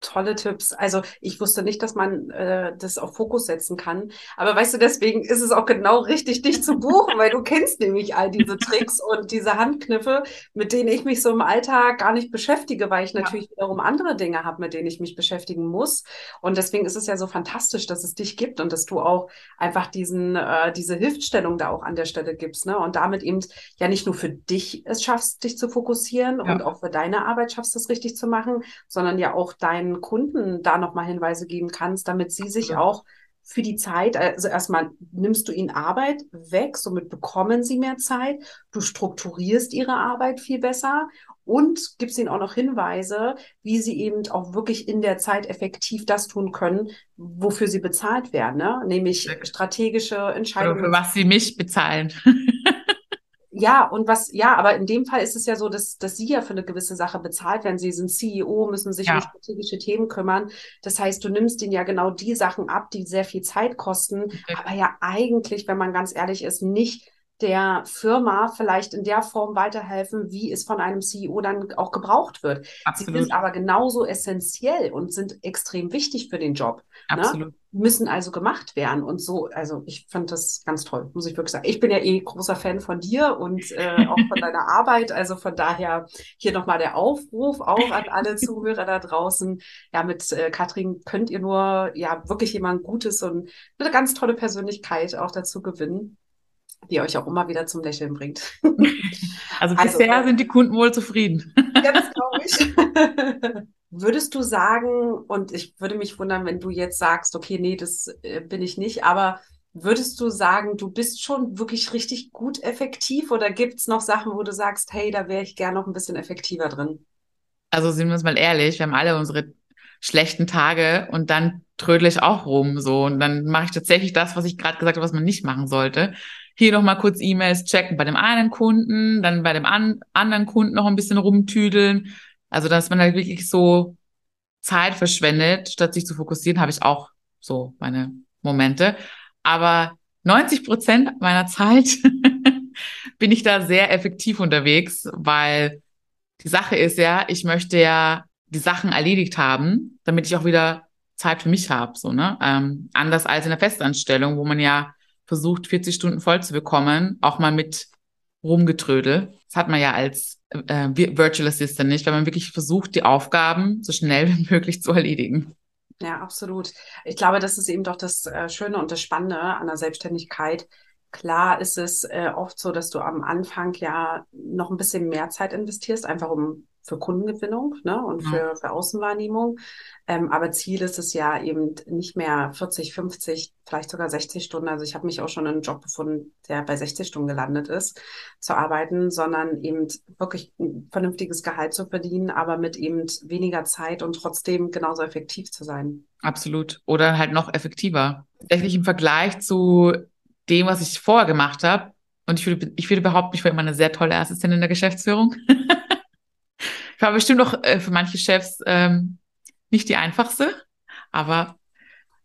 tolle Tipps. Also ich wusste nicht, dass man äh, das auf Fokus setzen kann. Aber weißt du, deswegen ist es auch genau richtig, dich zu buchen, weil du kennst nämlich all diese Tricks und diese Handkniffe, mit denen ich mich so im Alltag gar nicht beschäftige, weil ich natürlich ja. wiederum andere Dinge habe, mit denen ich mich beschäftigen muss. Und deswegen ist es ja so fantastisch, dass es dich gibt und dass du auch einfach diesen, äh, diese Hilfestellung da auch an der Stelle gibst. Ne? Und damit eben ja nicht nur für dich es schaffst, dich zu fokussieren ja. und auch für deine Arbeit schaffst, das richtig zu machen, sondern ja auch dein deinen Kunden da nochmal Hinweise geben kannst, damit sie sich ja. auch für die Zeit, also erstmal nimmst du ihnen Arbeit weg, somit bekommen sie mehr Zeit, du strukturierst ihre Arbeit viel besser und gibst ihnen auch noch Hinweise, wie sie eben auch wirklich in der Zeit effektiv das tun können, wofür sie bezahlt werden, ne? nämlich strategische Entscheidungen. Oder für was sie mich bezahlen. Ja, und was, ja, aber in dem Fall ist es ja so, dass, dass Sie ja für eine gewisse Sache bezahlt werden. Sie sind CEO, müssen sich ja. um strategische Themen kümmern. Das heißt, du nimmst ihnen ja genau die Sachen ab, die sehr viel Zeit kosten, okay. aber ja eigentlich, wenn man ganz ehrlich ist, nicht der Firma vielleicht in der Form weiterhelfen, wie es von einem CEO dann auch gebraucht wird. Absolut. Sie sind aber genauso essentiell und sind extrem wichtig für den Job. Ne? Absolut. Ne? Müssen also gemacht werden. Und so, also ich fand das ganz toll, muss ich wirklich sagen. Ich bin ja eh großer Fan von dir und äh, auch von deiner Arbeit. Also von daher hier nochmal der Aufruf auch an alle Zuhörer da draußen. Ja, mit äh, Katrin könnt ihr nur ja wirklich jemand Gutes und eine ganz tolle Persönlichkeit auch dazu gewinnen die euch auch immer wieder zum Lächeln bringt. Also, also bisher also, sind die Kunden wohl zufrieden. Ja, das glaube ich. Würdest du sagen, und ich würde mich wundern, wenn du jetzt sagst, okay, nee, das äh, bin ich nicht, aber würdest du sagen, du bist schon wirklich richtig gut effektiv oder gibt es noch Sachen, wo du sagst, hey, da wäre ich gern noch ein bisschen effektiver drin? Also sind wir uns mal ehrlich, wir haben alle unsere schlechten Tage und dann trödel ich auch rum so und dann mache ich tatsächlich das, was ich gerade gesagt habe, was man nicht machen sollte hier noch mal kurz E-Mails checken bei dem einen Kunden, dann bei dem an anderen Kunden noch ein bisschen rumtüdeln. Also, dass man halt wirklich so Zeit verschwendet, statt sich zu fokussieren, habe ich auch so meine Momente. Aber 90 Prozent meiner Zeit bin ich da sehr effektiv unterwegs, weil die Sache ist ja, ich möchte ja die Sachen erledigt haben, damit ich auch wieder Zeit für mich habe, so ne. Ähm, anders als in der Festanstellung, wo man ja versucht, 40 Stunden voll zu bekommen, auch mal mit Rumgetrödel. Das hat man ja als äh, Virtual Assistant nicht, weil man wirklich versucht, die Aufgaben so schnell wie möglich zu erledigen. Ja, absolut. Ich glaube, das ist eben doch das äh, Schöne und das Spannende an der Selbstständigkeit. Klar ist es äh, oft so, dass du am Anfang ja noch ein bisschen mehr Zeit investierst, einfach um für Kundengewinnung ne, und für, für Außenwahrnehmung. Ähm, aber Ziel ist es ja eben nicht mehr 40, 50, vielleicht sogar 60 Stunden. Also ich habe mich auch schon in einem Job gefunden, der bei 60 Stunden gelandet ist, zu arbeiten, sondern eben wirklich ein vernünftiges Gehalt zu verdienen, aber mit eben weniger Zeit und trotzdem genauso effektiv zu sein. Absolut. Oder halt noch effektiver. Tatsächlich im Vergleich zu dem, was ich vorher gemacht habe, und ich würde, ich würde behaupten, ich war immer eine sehr tolle Assistentin in der Geschäftsführung. War bestimmt auch äh, für manche Chefs ähm, nicht die einfachste, aber.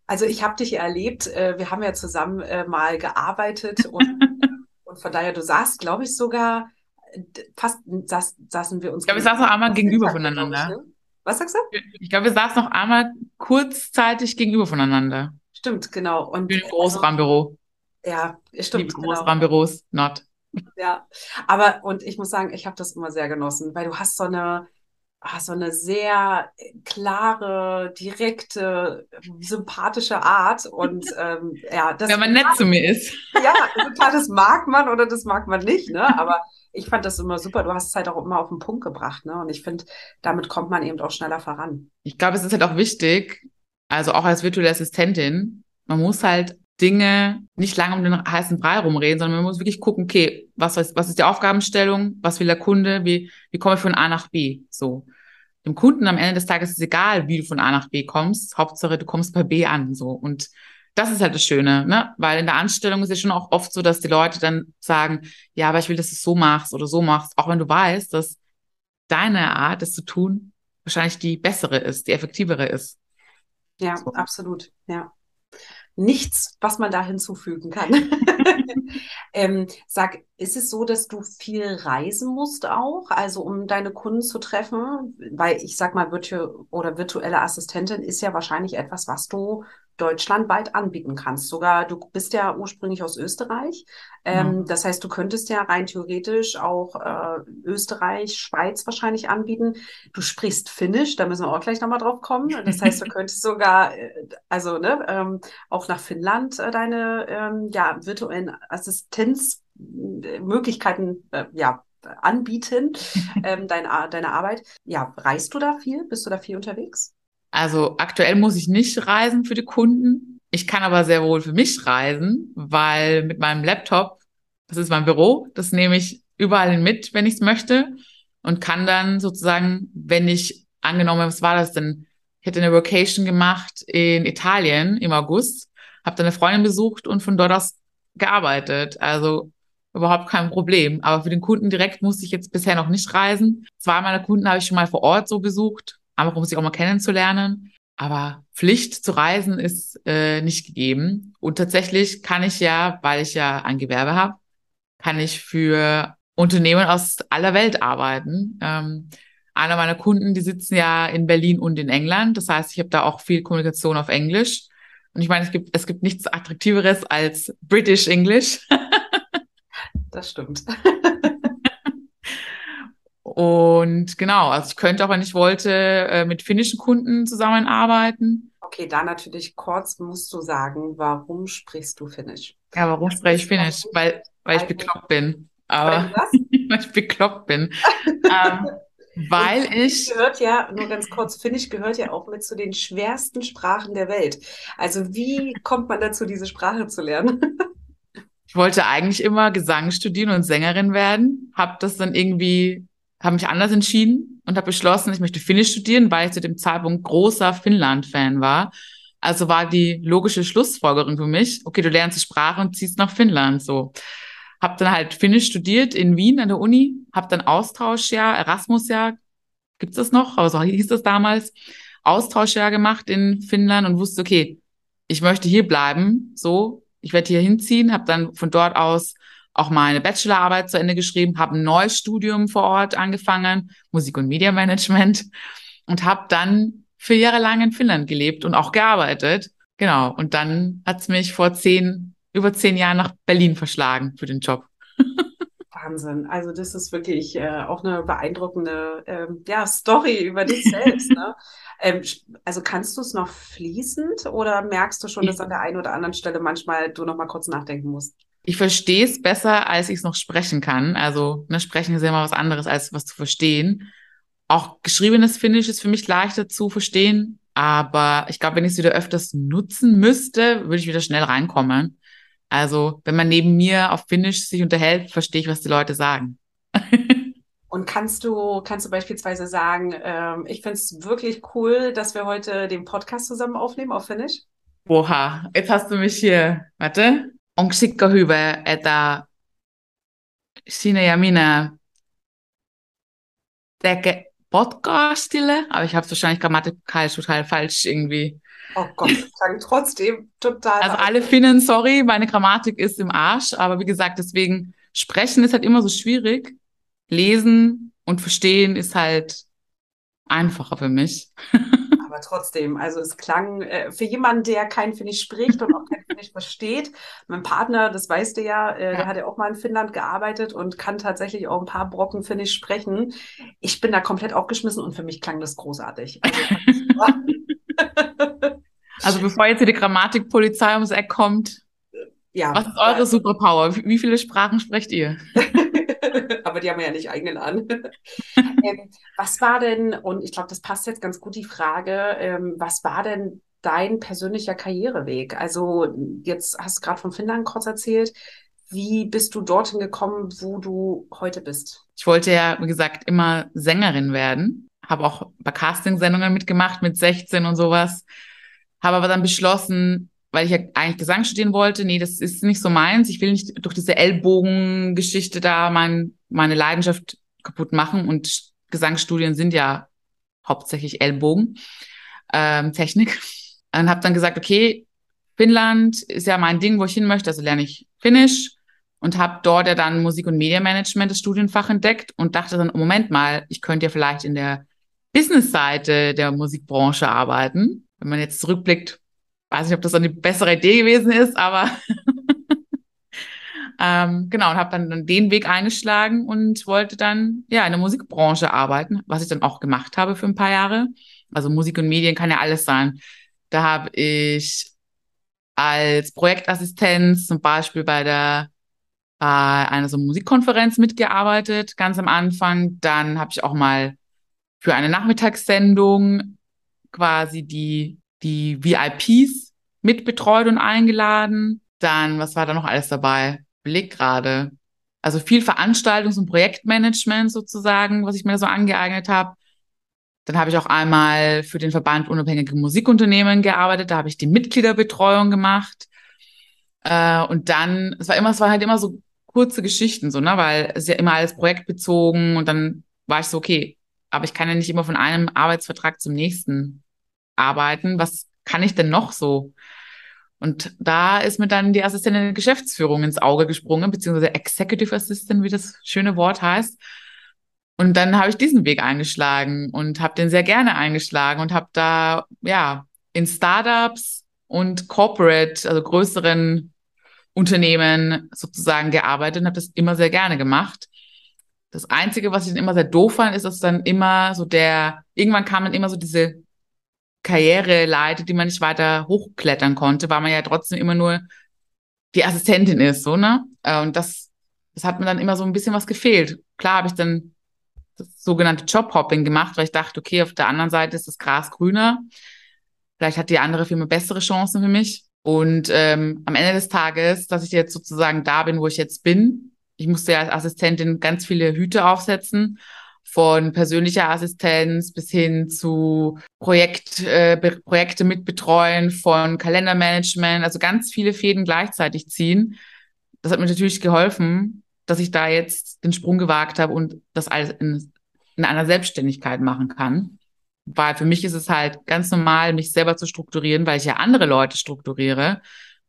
Also ich habe dich erlebt, äh, wir haben ja zusammen äh, mal gearbeitet und, und von daher, du saßt, glaube ich, sogar fast saß, saßen wir uns. Ich glaube, wir saßen noch einmal gegenüber voneinander. Ne? Was sagst du? Ich glaube, wir saßen noch einmal kurzzeitig gegenüber voneinander. Stimmt, genau. Und im Großraumbüro. Also, ja, stimmt. Liebe genau. Großraumbüros, not. Ja, aber und ich muss sagen, ich habe das immer sehr genossen, weil du hast so eine, ah, so eine sehr klare, direkte, sympathische Art und ähm, ja, das. Wenn man nett zu mir ist. Ja, also klar, das mag man oder das mag man nicht, ne? Aber ich fand das immer super. Du hast es halt auch immer auf den Punkt gebracht, ne? Und ich finde, damit kommt man eben auch schneller voran. Ich glaube, es ist halt auch wichtig, also auch als virtuelle Assistentin, man muss halt Dinge nicht lange um den heißen Brei rumreden, sondern man muss wirklich gucken, okay, was, was, ist die Aufgabenstellung, was will der Kunde, wie, wie komme ich von A nach B, so. Dem Kunden am Ende des Tages ist es egal, wie du von A nach B kommst, Hauptsache du kommst bei B an, so. Und das ist halt das Schöne, ne? Weil in der Anstellung ist es schon auch oft so, dass die Leute dann sagen, ja, aber ich will, dass du es so machst oder so machst, auch wenn du weißt, dass deine Art, es zu tun, wahrscheinlich die bessere ist, die effektivere ist. Ja, so. absolut, ja. Nichts, was man da hinzufügen kann. ähm, sag, ist es so, dass du viel reisen musst auch, also um deine Kunden zu treffen? Weil ich sag mal, virtu oder virtuelle Assistentin ist ja wahrscheinlich etwas, was du deutschlandweit anbieten kannst. Sogar du bist ja ursprünglich aus Österreich. Ähm, mhm. Das heißt, du könntest ja rein theoretisch auch äh, Österreich, Schweiz wahrscheinlich anbieten. Du sprichst Finnisch, da müssen wir auch gleich nochmal drauf kommen. Das heißt, du könntest sogar, äh, also ne, ähm, auch nach Finnland äh, deine ähm, ja, virtuellen Assistenzmöglichkeiten äh, ja, anbieten, ähm, deine, deine Arbeit. Ja, reist du da viel? Bist du da viel unterwegs? Also aktuell muss ich nicht reisen für die Kunden. Ich kann aber sehr wohl für mich reisen, weil mit meinem Laptop, das ist mein Büro, das nehme ich überall mit, wenn ich es möchte und kann dann sozusagen, wenn ich angenommen, was war das denn? Ich hätte eine Vacation gemacht in Italien im August, habe dann eine Freundin besucht und von dort aus gearbeitet. Also überhaupt kein Problem. Aber für den Kunden direkt musste ich jetzt bisher noch nicht reisen. Zwei meiner Kunden habe ich schon mal vor Ort so besucht einfach um sich auch mal kennenzulernen. Aber Pflicht zu reisen ist äh, nicht gegeben. Und tatsächlich kann ich ja, weil ich ja ein Gewerbe habe, kann ich für Unternehmen aus aller Welt arbeiten. Ähm, einer meiner Kunden, die sitzen ja in Berlin und in England. Das heißt, ich habe da auch viel Kommunikation auf Englisch. Und ich meine, es gibt, es gibt nichts Attraktiveres als British English. das stimmt. Und genau, also ich könnte auch, wenn ich wollte, äh, mit finnischen Kunden zusammenarbeiten. Okay, da natürlich kurz musst du sagen, warum sprichst du Finnisch? Ja, warum spreche ich Finnisch? Weil, weil ich bekloppt bin. Aber weil ich bekloppt bin. ähm, weil Und ich. gehört ja, nur ganz kurz, Finnisch gehört ja auch mit zu den schwersten Sprachen der Welt. Also wie kommt man dazu, diese Sprache zu lernen? ich wollte eigentlich immer Gesang studieren und Sängerin werden, habe das dann irgendwie habe mich anders entschieden und habe beschlossen, ich möchte Finnisch studieren, weil ich zu dem Zeitpunkt großer Finnland-Fan war. Also war die logische Schlussfolgerung für mich, okay, du lernst die Sprache und ziehst nach Finnland. So, habe dann halt Finnisch studiert in Wien an der Uni, habe dann Austauschjahr, Erasmusjahr, gibt's das noch? Aber so hieß das damals, Austauschjahr gemacht in Finnland und wusste, okay, ich möchte hier bleiben. So, ich werde hier hinziehen, habe dann von dort aus auch meine Bachelorarbeit zu Ende geschrieben, habe ein neues Studium vor Ort angefangen, Musik- und Mediamanagement und habe dann vier Jahre lang in Finnland gelebt und auch gearbeitet. Genau. Und dann hat's mich vor zehn, über zehn Jahren nach Berlin verschlagen für den Job. Wahnsinn. Also das ist wirklich äh, auch eine beeindruckende ähm, ja, Story über dich selbst. ne? ähm, also kannst du es noch fließend oder merkst du schon, dass an der einen oder anderen Stelle manchmal du noch mal kurz nachdenken musst? Ich verstehe es besser, als ich es noch sprechen kann. Also ne, sprechen ist ja immer was anderes, als was zu verstehen. Auch geschriebenes Finnisch ist für mich leichter zu verstehen. Aber ich glaube, wenn ich es wieder öfters nutzen müsste, würde ich wieder schnell reinkommen. Also, wenn man neben mir auf Finnisch sich unterhält, verstehe ich, was die Leute sagen. Und kannst du, kannst du beispielsweise sagen, ähm, ich finde es wirklich cool, dass wir heute den Podcast zusammen aufnehmen auf Finnisch? Oha, jetzt hast du mich hier. Warte. Onko hyvä, että sinä ja minä teke Podcastille, aber ich habe es wahrscheinlich grammatikalisch total falsch irgendwie. Oh Gott, klang trotzdem total. Also alle Finnen, sorry, meine Grammatik ist im Arsch, aber wie gesagt, deswegen sprechen ist halt immer so schwierig. Lesen und verstehen ist halt einfacher für mich. aber trotzdem, also es klang äh, für jemanden, der kein Finnisch spricht und auch kein Finnisch versteht. Mein Partner, das weißt du ja, äh, ja, der hat ja auch mal in Finnland gearbeitet und kann tatsächlich auch ein paar Brocken Finnisch sprechen. Ich bin da komplett aufgeschmissen und für mich klang das großartig. Also, also bevor jetzt hier die Grammatikpolizei ums Eck kommt, ja, was ist eure Superpower? Wie viele Sprachen sprecht ihr? aber die haben ja nicht eigenen an. ähm, was war denn, und ich glaube, das passt jetzt ganz gut die Frage, ähm, was war denn dein persönlicher Karriereweg? Also jetzt hast du gerade von Finnland kurz erzählt. Wie bist du dorthin gekommen, wo du heute bist? Ich wollte ja, wie gesagt, immer Sängerin werden. Habe auch bei Castingsendungen mitgemacht mit 16 und sowas. Habe aber dann beschlossen, weil ich ja eigentlich Gesang studieren wollte, nee, das ist nicht so meins. Ich will nicht durch diese Ellbogengeschichte da mein, meine Leidenschaft kaputt machen. Und Gesangsstudien sind ja hauptsächlich Ellbogen, ähm, Technik. Und habe dann gesagt, okay, Finnland ist ja mein Ding, wo ich hin möchte, also lerne ich Finnisch und habe dort ja dann Musik- und Medienmanagement, das Studienfach entdeckt und dachte dann, Moment mal, ich könnte ja vielleicht in der Business-Seite der Musikbranche arbeiten. Wenn man jetzt zurückblickt, weiß nicht, ob das eine bessere Idee gewesen ist, aber ähm, genau, und habe dann, den Weg eingeschlagen und wollte dann ja in der Musikbranche arbeiten, was ich dann auch gemacht habe für ein paar Jahre. Also Musik und Medien kann ja alles sein. Da habe ich als Projektassistenz zum Beispiel bei der bei einer so Musikkonferenz mitgearbeitet, ganz am Anfang. Dann habe ich auch mal für eine Nachmittagssendung quasi die, die VIPs mitbetreut und eingeladen. Dann, was war da noch alles dabei? Blick gerade. Also viel Veranstaltungs- und Projektmanagement sozusagen, was ich mir so angeeignet habe. Dann habe ich auch einmal für den Verband Unabhängige Musikunternehmen gearbeitet. Da habe ich die Mitgliederbetreuung gemacht. Äh, und dann, es war immer, es war halt immer so kurze Geschichten, so, ne, weil es ja immer alles projektbezogen und dann war ich so, okay, aber ich kann ja nicht immer von einem Arbeitsvertrag zum nächsten arbeiten. Was kann ich denn noch so? Und da ist mir dann die Assistentin der Geschäftsführung ins Auge gesprungen, beziehungsweise Executive Assistant, wie das schöne Wort heißt. Und dann habe ich diesen Weg eingeschlagen und habe den sehr gerne eingeschlagen und habe da ja in Startups und Corporate, also größeren Unternehmen sozusagen gearbeitet und habe das immer sehr gerne gemacht. Das Einzige, was ich dann immer sehr doof fand, ist, dass dann immer so der, irgendwann kam dann immer so diese Karriereleiter, die man nicht weiter hochklettern konnte, weil man ja trotzdem immer nur die Assistentin ist, so, ne? Äh, und das, das hat mir dann immer so ein bisschen was gefehlt. Klar habe ich dann das sogenannte Jobhopping gemacht, weil ich dachte, okay, auf der anderen Seite ist das Gras grüner. Vielleicht hat die andere Firma bessere Chancen für mich. Und ähm, am Ende des Tages, dass ich jetzt sozusagen da bin, wo ich jetzt bin, ich musste ja als Assistentin ganz viele Hüte aufsetzen, von persönlicher Assistenz bis hin zu Projekt, äh, Projekte mitbetreuen, von Kalendermanagement, also ganz viele Fäden gleichzeitig ziehen. Das hat mir natürlich geholfen, dass ich da jetzt den Sprung gewagt habe und das alles in, in einer Selbstständigkeit machen kann. Weil für mich ist es halt ganz normal, mich selber zu strukturieren, weil ich ja andere Leute strukturiere.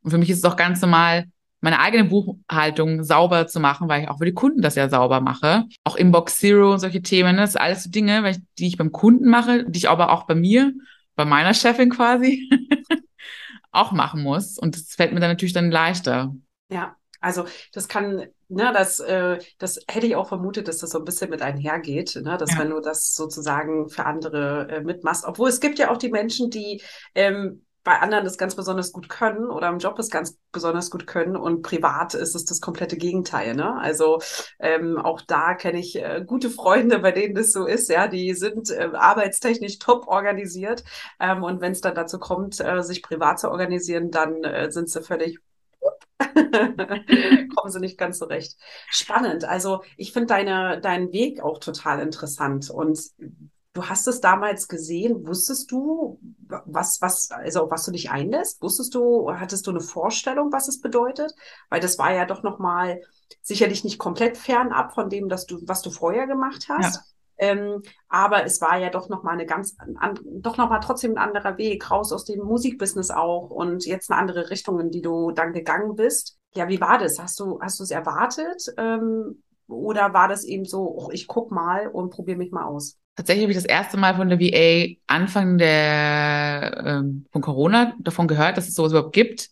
Und für mich ist es auch ganz normal, meine eigene Buchhaltung sauber zu machen, weil ich auch für die Kunden das ja sauber mache. Auch Inbox Zero und solche Themen, ne? das sind alles so Dinge, die ich beim Kunden mache, die ich aber auch bei mir, bei meiner Chefin quasi, auch machen muss. Und das fällt mir dann natürlich dann leichter. Ja, also das kann, ne, das, äh, das hätte ich auch vermutet, dass das so ein bisschen mit einhergeht, ne, dass ja. wenn du das sozusagen für andere äh, mitmachst, obwohl es gibt ja auch die Menschen, die ähm, bei anderen das ganz besonders gut können oder im Job es ganz besonders gut können und privat ist es das komplette Gegenteil. Ne? Also ähm, auch da kenne ich äh, gute Freunde, bei denen das so ist. Ja, die sind äh, arbeitstechnisch top organisiert ähm, und wenn es dann dazu kommt, äh, sich privat zu organisieren, dann äh, sind sie völlig kommen sie nicht ganz so recht. Spannend. Also ich finde deine, deinen Weg auch total interessant. Und du hast es damals gesehen. Wusstest du, was, was, also was du dich einlässt? Wusstest du, hattest du eine Vorstellung, was es bedeutet? Weil das war ja doch nochmal sicherlich nicht komplett fernab von dem, dass du, was du vorher gemacht hast. Ja. Ähm, aber es war ja doch nochmal eine ganz, an, doch nochmal trotzdem ein anderer Weg, raus aus dem Musikbusiness auch und jetzt eine andere Richtung, in die du dann gegangen bist. Ja, wie war das? Hast du, hast du es erwartet? Ähm, oder war das eben so, oh, ich guck mal und probiere mich mal aus? Tatsächlich habe ich das erste Mal von der VA Anfang der ähm, von Corona davon gehört, dass es sowas überhaupt gibt.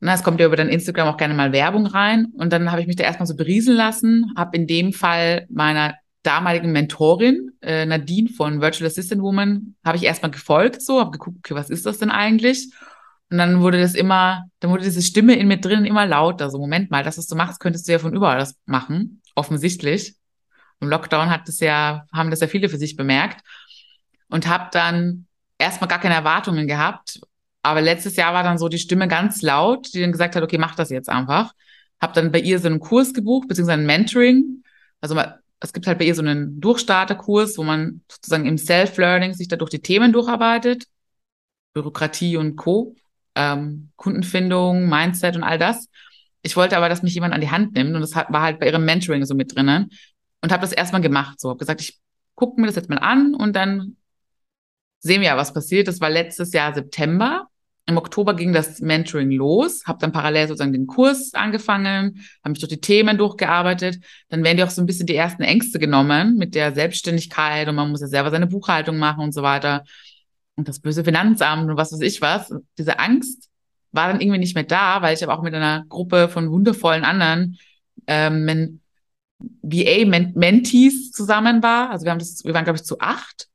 Na, es kommt ja über dein Instagram auch gerne mal Werbung rein. Und dann habe ich mich da erstmal so berieseln lassen, habe in dem Fall meiner damaligen Mentorin, äh, Nadine von Virtual Assistant Woman, habe ich erstmal gefolgt, so, habe geguckt, okay, was ist das denn eigentlich? Und dann wurde das immer, dann wurde diese Stimme in mir drin immer lauter. So, Moment mal, das, was du machst, könntest du ja von überall das machen. Offensichtlich. Im Lockdown hat das ja, haben das ja viele für sich bemerkt. Und habe dann erstmal gar keine Erwartungen gehabt. Aber letztes Jahr war dann so die Stimme ganz laut, die dann gesagt hat, okay, mach das jetzt einfach. Habe dann bei ihr so einen Kurs gebucht, beziehungsweise ein Mentoring. Also es gibt halt bei ihr so einen Durchstarterkurs, wo man sozusagen im Self-Learning sich da durch die Themen durcharbeitet. Bürokratie und Co., ähm, Kundenfindung, Mindset und all das. Ich wollte aber, dass mich jemand an die Hand nimmt und das war halt bei ihrem Mentoring so mit drinnen und habe das erstmal gemacht. So, habe gesagt, ich gucke mir das jetzt mal an und dann sehen wir ja, was passiert. Das war letztes Jahr September im Oktober ging das Mentoring los, habe dann parallel sozusagen den Kurs angefangen, habe mich durch die Themen durchgearbeitet. Dann werden dir auch so ein bisschen die ersten Ängste genommen mit der Selbstständigkeit und man muss ja selber seine Buchhaltung machen und so weiter. Und das böse Finanzamt und was weiß ich was. Diese Angst war dann irgendwie nicht mehr da, weil ich aber auch mit einer Gruppe von wundervollen anderen ähm, VA-Mentees zusammen war. Also wir haben das, wir waren, glaube ich, zu acht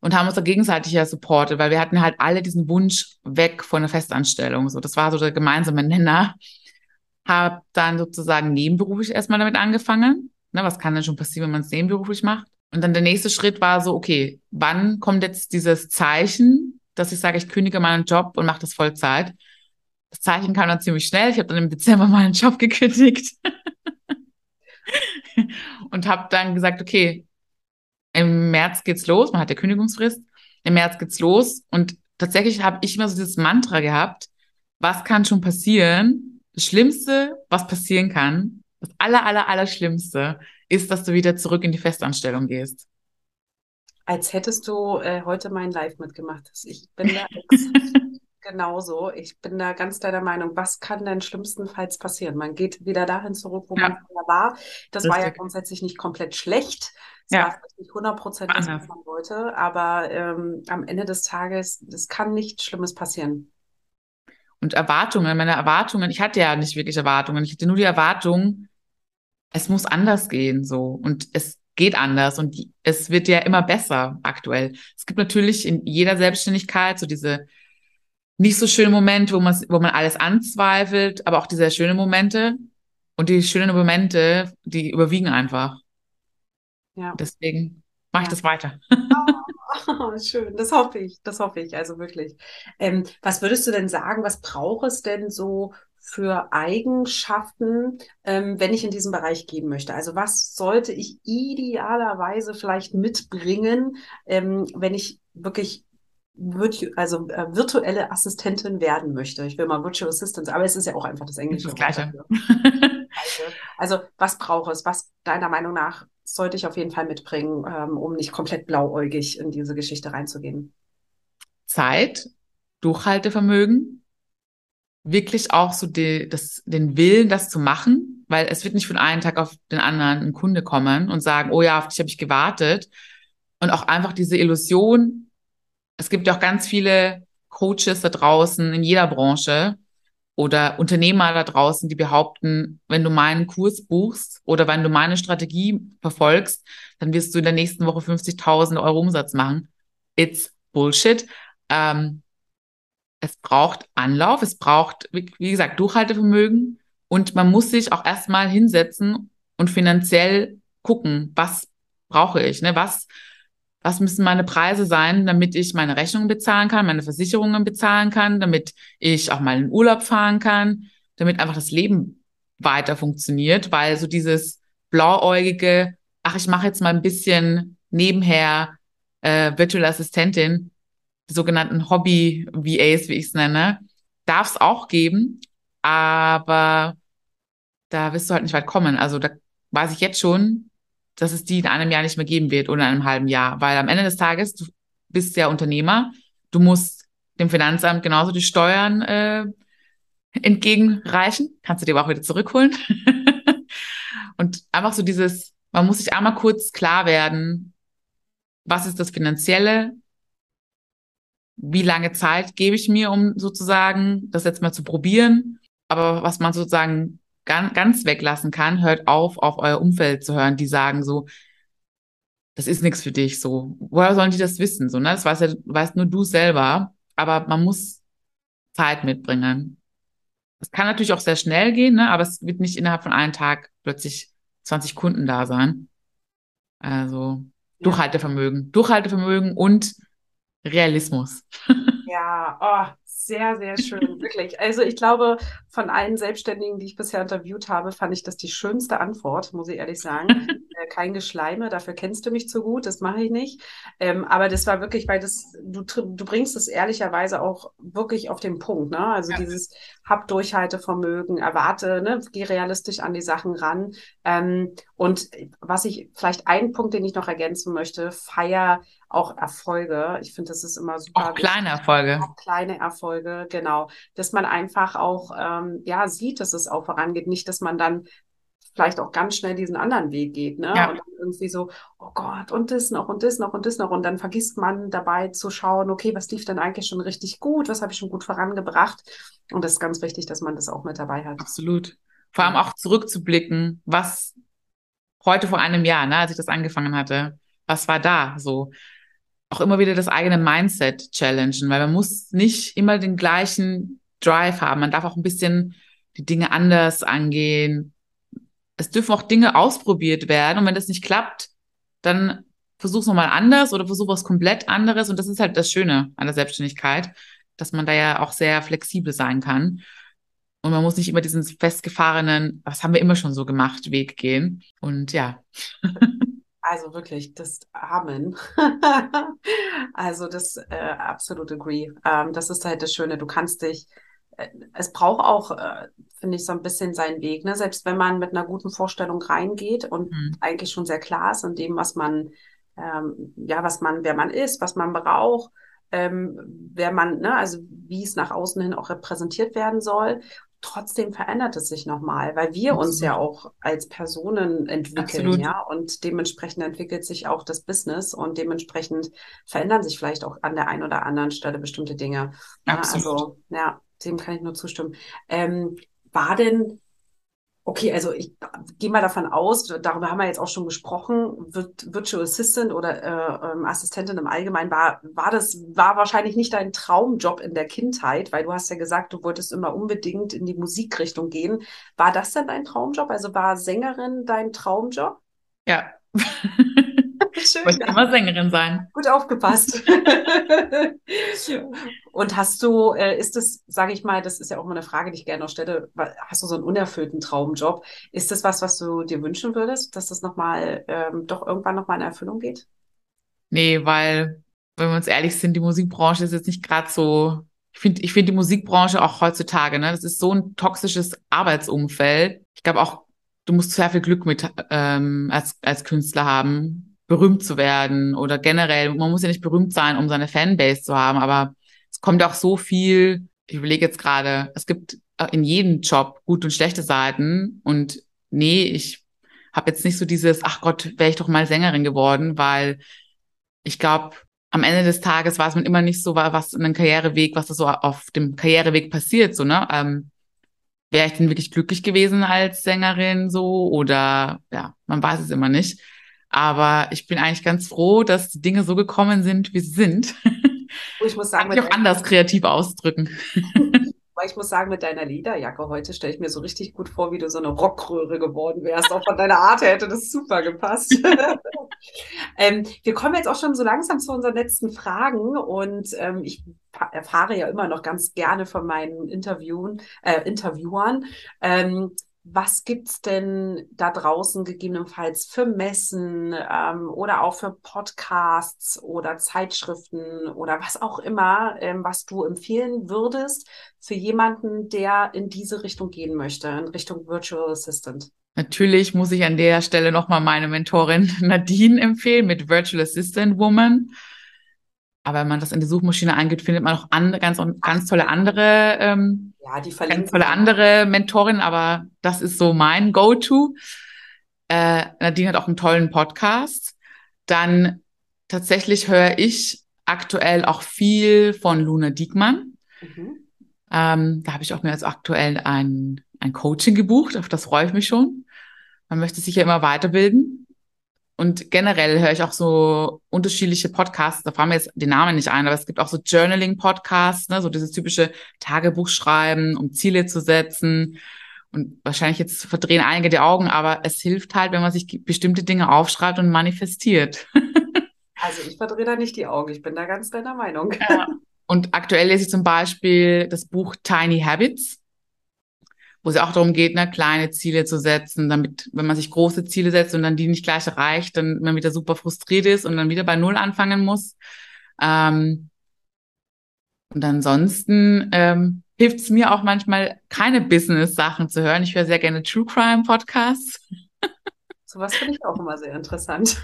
und haben uns da gegenseitig ja supportet, weil wir hatten halt alle diesen Wunsch weg von der Festanstellung. So, das war so der gemeinsame Nenner. Hab dann sozusagen nebenberuflich erstmal damit angefangen. Ne, was kann denn schon passieren, wenn man es nebenberuflich macht? Und dann der nächste Schritt war so, okay, wann kommt jetzt dieses Zeichen, dass ich sage, ich kündige meinen Job und mache das Vollzeit? Das Zeichen kam dann ziemlich schnell. Ich habe dann im Dezember meinen Job gekündigt und habe dann gesagt, okay, im März geht's los, man hat ja Kündigungsfrist, im März geht's los und tatsächlich habe ich immer so dieses Mantra gehabt, was kann schon passieren? Das Schlimmste, was passieren kann, das aller, aller, aller Schlimmste, ist, dass du wieder zurück in die Festanstellung gehst. Als hättest du äh, heute mein Live mitgemacht. Ich bin da genauso. Ich bin da ganz deiner Meinung. Was kann denn schlimmstenfalls passieren? Man geht wieder dahin zurück, wo ja. man vorher war. Das Richtig. war ja grundsätzlich nicht komplett schlecht. Es ja. war nicht 100 Prozent, was man wollte, aber ähm, am Ende des Tages, es kann nichts Schlimmes passieren. Und Erwartungen, meine Erwartungen, ich hatte ja nicht wirklich Erwartungen. Ich hatte nur die Erwartung, es muss anders gehen, so. Und es geht anders und die, es wird ja immer besser aktuell. Es gibt natürlich in jeder Selbstständigkeit so diese nicht so schönen Momente, wo man, wo man alles anzweifelt, aber auch diese schönen Momente. Und die schönen Momente, die überwiegen einfach. Ja. Deswegen mache ich das weiter. Oh, schön, das hoffe ich, das hoffe ich, also wirklich. Ähm, was würdest du denn sagen, was braucht es denn so für Eigenschaften, ähm, wenn ich in diesen Bereich gehen möchte? Also was sollte ich idealerweise vielleicht mitbringen, ähm, wenn ich wirklich virtu also äh, virtuelle Assistentin werden möchte. Ich will mal Virtual Assistant, aber es ist ja auch einfach das englische das Gleiche. also was braucht es? Was deiner Meinung nach sollte ich auf jeden Fall mitbringen, ähm, um nicht komplett blauäugig in diese Geschichte reinzugehen? Zeit, Durchhaltevermögen, wirklich auch so die, das, den Willen, das zu machen, weil es wird nicht von einem Tag auf den anderen ein Kunde kommen und sagen, oh ja, auf dich habe ich gewartet. Und auch einfach diese Illusion, es gibt ja auch ganz viele Coaches da draußen in jeder Branche oder Unternehmer da draußen, die behaupten, wenn du meinen Kurs buchst oder wenn du meine Strategie verfolgst, dann wirst du in der nächsten Woche 50.000 Euro Umsatz machen. It's Bullshit. Ähm, es braucht Anlauf, es braucht, wie gesagt, Durchhaltevermögen und man muss sich auch erstmal hinsetzen und finanziell gucken, was brauche ich, ne? Was was müssen meine Preise sein, damit ich meine Rechnungen bezahlen kann, meine Versicherungen bezahlen kann, damit ich auch mal in Urlaub fahren kann, damit einfach das Leben weiter funktioniert, weil so dieses blauäugige, ach, ich mache jetzt mal ein bisschen nebenher äh, Virtual Assistentin, sogenannten Hobby-VAs, wie ich es nenne, darf es auch geben, aber da wirst du halt nicht weit kommen. Also da weiß ich jetzt schon, dass es die in einem Jahr nicht mehr geben wird oder in einem halben Jahr. Weil am Ende des Tages, du bist ja Unternehmer, du musst dem Finanzamt genauso die Steuern äh, entgegenreichen. Kannst du dir aber auch wieder zurückholen. und einfach so dieses, man muss sich einmal kurz klar werden, was ist das Finanzielle? Wie lange Zeit gebe ich mir, um sozusagen das jetzt mal zu probieren? Aber was man sozusagen ganz weglassen kann, hört auf, auf euer Umfeld zu hören, die sagen so, das ist nichts für dich, so. Woher sollen die das wissen, so, ne? Das weiß ja, weißt nur du selber, aber man muss Zeit mitbringen. Es kann natürlich auch sehr schnell gehen, ne? Aber es wird nicht innerhalb von einem Tag plötzlich 20 Kunden da sein. Also, ja. Durchhaltevermögen. Durchhaltevermögen und Realismus. Ja, oh, sehr, sehr schön, wirklich. Also ich glaube, von allen Selbstständigen, die ich bisher interviewt habe, fand ich das die schönste Antwort, muss ich ehrlich sagen. äh, kein Geschleime, dafür kennst du mich zu gut, das mache ich nicht. Ähm, aber das war wirklich, weil das, du, du bringst es ehrlicherweise auch wirklich auf den Punkt, ne? Also ja. dieses hab Durchhaltevermögen, erwarte, ne? geh realistisch an die Sachen ran. Ähm, und was ich, vielleicht ein Punkt, den ich noch ergänzen möchte, feier auch Erfolge. Ich finde, das ist immer super. Auch kleine Erfolge. Auch kleine Erfolge, genau. Dass man einfach auch ähm, ja sieht, dass es auch vorangeht. Nicht, dass man dann vielleicht auch ganz schnell diesen anderen Weg geht, ne? Ja. Und dann irgendwie so, oh Gott, und das noch und das noch und das noch. Und dann vergisst man dabei zu schauen, okay, was lief denn eigentlich schon richtig gut, was habe ich schon gut vorangebracht. Und das ist ganz wichtig, dass man das auch mit dabei hat. Absolut. Vor allem auch zurückzublicken, was heute vor einem Jahr, ne, als ich das angefangen hatte, was war da so? Auch immer wieder das eigene Mindset challengen, weil man muss nicht immer den gleichen Drive haben. Man darf auch ein bisschen die Dinge anders angehen. Es dürfen auch Dinge ausprobiert werden. Und wenn das nicht klappt, dann versuch's nochmal anders oder versuch was komplett anderes. Und das ist halt das Schöne an der Selbstständigkeit, dass man da ja auch sehr flexibel sein kann. Und man muss nicht immer diesen festgefahrenen, was haben wir immer schon so gemacht, Weg gehen. Und ja. Also wirklich, das Amen. also das äh, absolut agree. Ähm, das ist halt das Schöne. Du kannst dich, es braucht auch, äh, finde ich, so ein bisschen seinen Weg. Ne? Selbst wenn man mit einer guten Vorstellung reingeht und mhm. eigentlich schon sehr klar ist in dem, was man, ähm, ja, was man, wer man ist, was man braucht, ähm, wer man, ne, also wie es nach außen hin auch repräsentiert werden soll trotzdem verändert es sich nochmal, weil wir Absolut. uns ja auch als Personen entwickeln, Absolut. ja, und dementsprechend entwickelt sich auch das Business und dementsprechend verändern sich vielleicht auch an der einen oder anderen Stelle bestimmte Dinge. Absolut. Ja, also, ja, dem kann ich nur zustimmen. Ähm, war denn Okay, also ich gehe mal davon aus, darüber haben wir jetzt auch schon gesprochen, Virtual Assistant oder äh, ähm, Assistentin im Allgemeinen, war, war das, war wahrscheinlich nicht dein Traumjob in der Kindheit, weil du hast ja gesagt, du wolltest immer unbedingt in die Musikrichtung gehen. War das denn dein Traumjob? Also war Sängerin dein Traumjob? Ja. Schön. Ich wollte immer Sängerin sein. Gut aufgepasst. Und hast du, äh, ist das, sage ich mal, das ist ja auch mal eine Frage, die ich gerne noch stelle, hast du so einen unerfüllten Traumjob? Ist das was, was du dir wünschen würdest, dass das nochmal, ähm, doch irgendwann nochmal in Erfüllung geht? Nee, weil, wenn wir uns ehrlich sind, die Musikbranche ist jetzt nicht gerade so, ich finde ich finde die Musikbranche auch heutzutage, ne, das ist so ein toxisches Arbeitsumfeld. Ich glaube auch, du musst sehr viel Glück mit ähm, als, als Künstler haben, berühmt zu werden oder generell, man muss ja nicht berühmt sein, um seine Fanbase zu haben, aber es kommt auch so viel, ich überlege jetzt gerade, es gibt äh, in jedem Job gute und schlechte Seiten und nee, ich habe jetzt nicht so dieses, ach Gott, wäre ich doch mal Sängerin geworden, weil ich glaube, am Ende des Tages weiß man immer nicht so, was in einem Karriereweg, was da so auf dem Karriereweg passiert, so, ne? Ähm, wäre ich denn wirklich glücklich gewesen als Sängerin so oder ja, man weiß es immer nicht. Aber ich bin eigentlich ganz froh, dass die Dinge so gekommen sind, wie sie sind. Ich muss sagen, ich auch anders kreativ ausdrücken. Weil ich muss sagen, mit deiner Lederjacke heute stelle ich mir so richtig gut vor, wie du so eine Rockröhre geworden wärst. Auch von deiner Art her hätte das super gepasst. ähm, wir kommen jetzt auch schon so langsam zu unseren letzten Fragen und ähm, ich erfahre ja immer noch ganz gerne von meinen Interviewen, äh, Interviewern. Ähm, was gibt's denn da draußen gegebenenfalls für Messen ähm, oder auch für Podcasts oder Zeitschriften oder was auch immer, ähm, was du empfehlen würdest für jemanden, der in diese Richtung gehen möchte, in Richtung Virtual Assistant? Natürlich muss ich an der Stelle nochmal meine Mentorin Nadine empfehlen mit Virtual Assistant Woman. Aber wenn man das in die Suchmaschine eingibt, findet man auch andere, ganz, ganz tolle andere, ähm, ja, die ganz tolle andere Mentorin, aber das ist so mein Go-To. Äh, Nadine hat auch einen tollen Podcast. Dann tatsächlich höre ich aktuell auch viel von Luna Diekmann. Mhm. Ähm, da habe ich auch mir jetzt aktuell ein, ein Coaching gebucht, auf das freue ich mich schon. Man möchte sich ja immer weiterbilden. Und generell höre ich auch so unterschiedliche Podcasts, da fallen mir jetzt die Namen nicht ein, aber es gibt auch so Journaling-Podcasts, ne, so dieses typische Tagebuch schreiben, um Ziele zu setzen. Und wahrscheinlich jetzt verdrehen einige die Augen, aber es hilft halt, wenn man sich bestimmte Dinge aufschreibt und manifestiert. Also ich verdrehe da nicht die Augen, ich bin da ganz deiner Meinung. Ja. Und aktuell lese ich zum Beispiel das Buch Tiny Habits wo es auch darum geht, ne, kleine Ziele zu setzen, damit, wenn man sich große Ziele setzt und dann die nicht gleich erreicht, dann man wieder super frustriert ist und dann wieder bei Null anfangen muss. Ähm, und ansonsten ähm, hilft es mir auch manchmal, keine Business-Sachen zu hören. Ich höre sehr gerne True Crime-Podcasts. Sowas finde ich auch immer sehr interessant.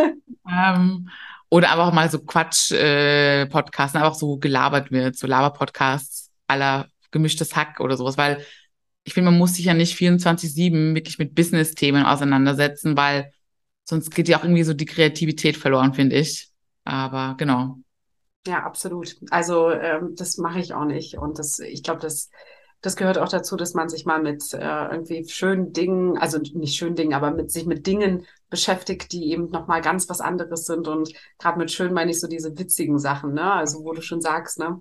ähm, Oder einfach mal so Quatsch-Podcasts, äh, einfach so gelabert wird, so Laber-Podcasts aller gemischtes Hack oder sowas, weil ich finde, man muss sich ja nicht 24-7 wirklich mit Business-Themen auseinandersetzen, weil sonst geht ja auch irgendwie so die Kreativität verloren, finde ich. Aber genau. Ja, absolut. Also ähm, das mache ich auch nicht. Und das, ich glaube, das, das gehört auch dazu, dass man sich mal mit äh, irgendwie schönen Dingen, also nicht schönen Dingen, aber mit sich mit Dingen beschäftigt, die eben nochmal ganz was anderes sind. Und gerade mit schön meine ich so diese witzigen Sachen, ne? Also wo du schon sagst, ne?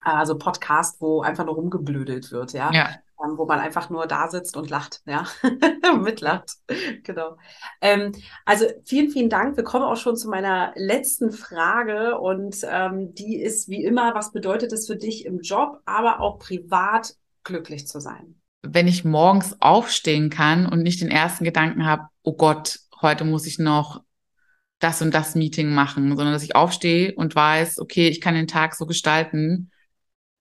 Also Podcast, wo einfach nur rumgeblödelt wird, ja. ja ähm, wo man einfach nur da sitzt und lacht, ja, mitlacht. genau. Ähm, also vielen, vielen Dank. Wir kommen auch schon zu meiner letzten Frage und ähm, die ist wie immer, was bedeutet es für dich im Job, aber auch privat glücklich zu sein? Wenn ich morgens aufstehen kann und nicht den ersten Gedanken habe, oh Gott, heute muss ich noch das und das Meeting machen, sondern dass ich aufstehe und weiß, okay, ich kann den Tag so gestalten,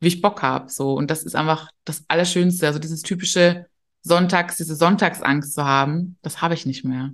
wie ich Bock habe. So. Und das ist einfach das Allerschönste. Also dieses typische Sonntags, diese Sonntagsangst zu haben, das habe ich nicht mehr.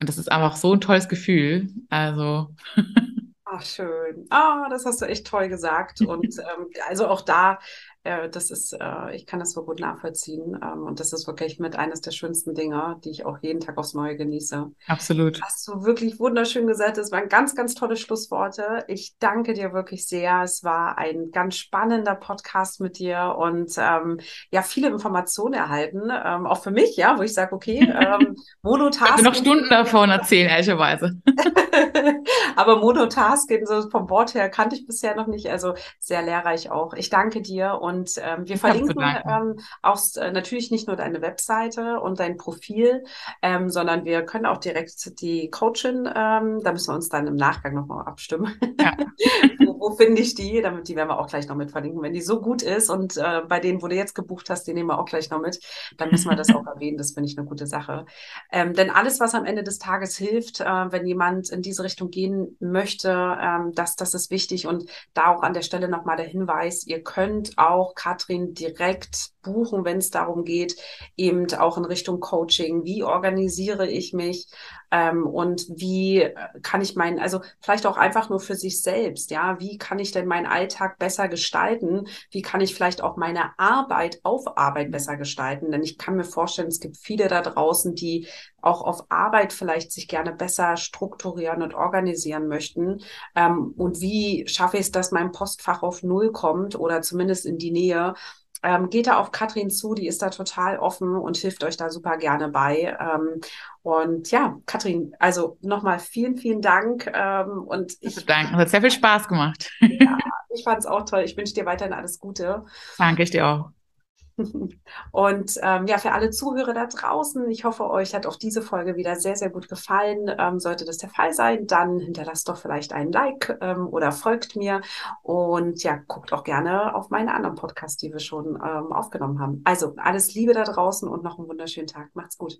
Und das ist einfach so ein tolles Gefühl. Also. Ach, schön. Ah, das hast du echt toll gesagt. Und ähm, also auch da äh, das ist, äh, ich kann das so gut nachvollziehen. Ähm, und das ist wirklich mit eines der schönsten Dinge, die ich auch jeden Tag aufs Neue genieße. Absolut. Hast du wirklich wunderschön gesagt. Das waren ganz, ganz tolle Schlussworte. Ich danke dir wirklich sehr. Es war ein ganz spannender Podcast mit dir und ähm, ja, viele Informationen erhalten. Ähm, auch für mich, ja, wo ich sage, okay, ähm, Monotasking. Ich noch Stunden davon erzählen, ehrlicherweise. Aber Monotasking, so vom Wort her, kannte ich bisher noch nicht. Also sehr lehrreich auch. Ich danke dir und und ähm, wir verlinken ähm, auch äh, natürlich nicht nur deine Webseite und dein Profil, ähm, sondern wir können auch direkt die Coachin, ähm, da müssen wir uns dann im Nachgang nochmal abstimmen. Ja. wo, wo finde ich die? Damit die werden wir auch gleich noch mit verlinken. Wenn die so gut ist und äh, bei denen, wo du jetzt gebucht hast, die nehmen wir auch gleich noch mit, dann müssen wir das auch erwähnen. Das finde ich eine gute Sache. Ähm, denn alles, was am Ende des Tages hilft, äh, wenn jemand in diese Richtung gehen möchte, ähm, das, das ist wichtig. Und da auch an der Stelle nochmal der Hinweis, ihr könnt auch auch Katrin direkt buchen, wenn es darum geht, eben auch in Richtung Coaching. Wie organisiere ich mich ähm, und wie äh, kann ich meinen, also vielleicht auch einfach nur für sich selbst, ja, wie kann ich denn meinen Alltag besser gestalten? Wie kann ich vielleicht auch meine Arbeit auf Arbeit besser gestalten? Denn ich kann mir vorstellen, es gibt viele da draußen, die auch auf Arbeit vielleicht sich gerne besser strukturieren und organisieren möchten. Ähm, und wie schaffe ich es, dass mein Postfach auf Null kommt oder zumindest in die Nähe? Ähm, geht da auf Katrin zu, die ist da total offen und hilft euch da super gerne bei. Ähm, und ja, Katrin, also nochmal vielen, vielen Dank. Ähm, und ich danke, hat sehr viel Spaß gemacht. Ja, ich fand es auch toll. Ich wünsche dir weiterhin alles Gute. Danke ich dir auch. Und ähm, ja, für alle Zuhörer da draußen, ich hoffe, euch hat auch diese Folge wieder sehr, sehr gut gefallen. Ähm, sollte das der Fall sein, dann hinterlasst doch vielleicht einen Like ähm, oder folgt mir und ja, guckt auch gerne auf meine anderen Podcasts, die wir schon ähm, aufgenommen haben. Also alles Liebe da draußen und noch einen wunderschönen Tag. Macht's gut.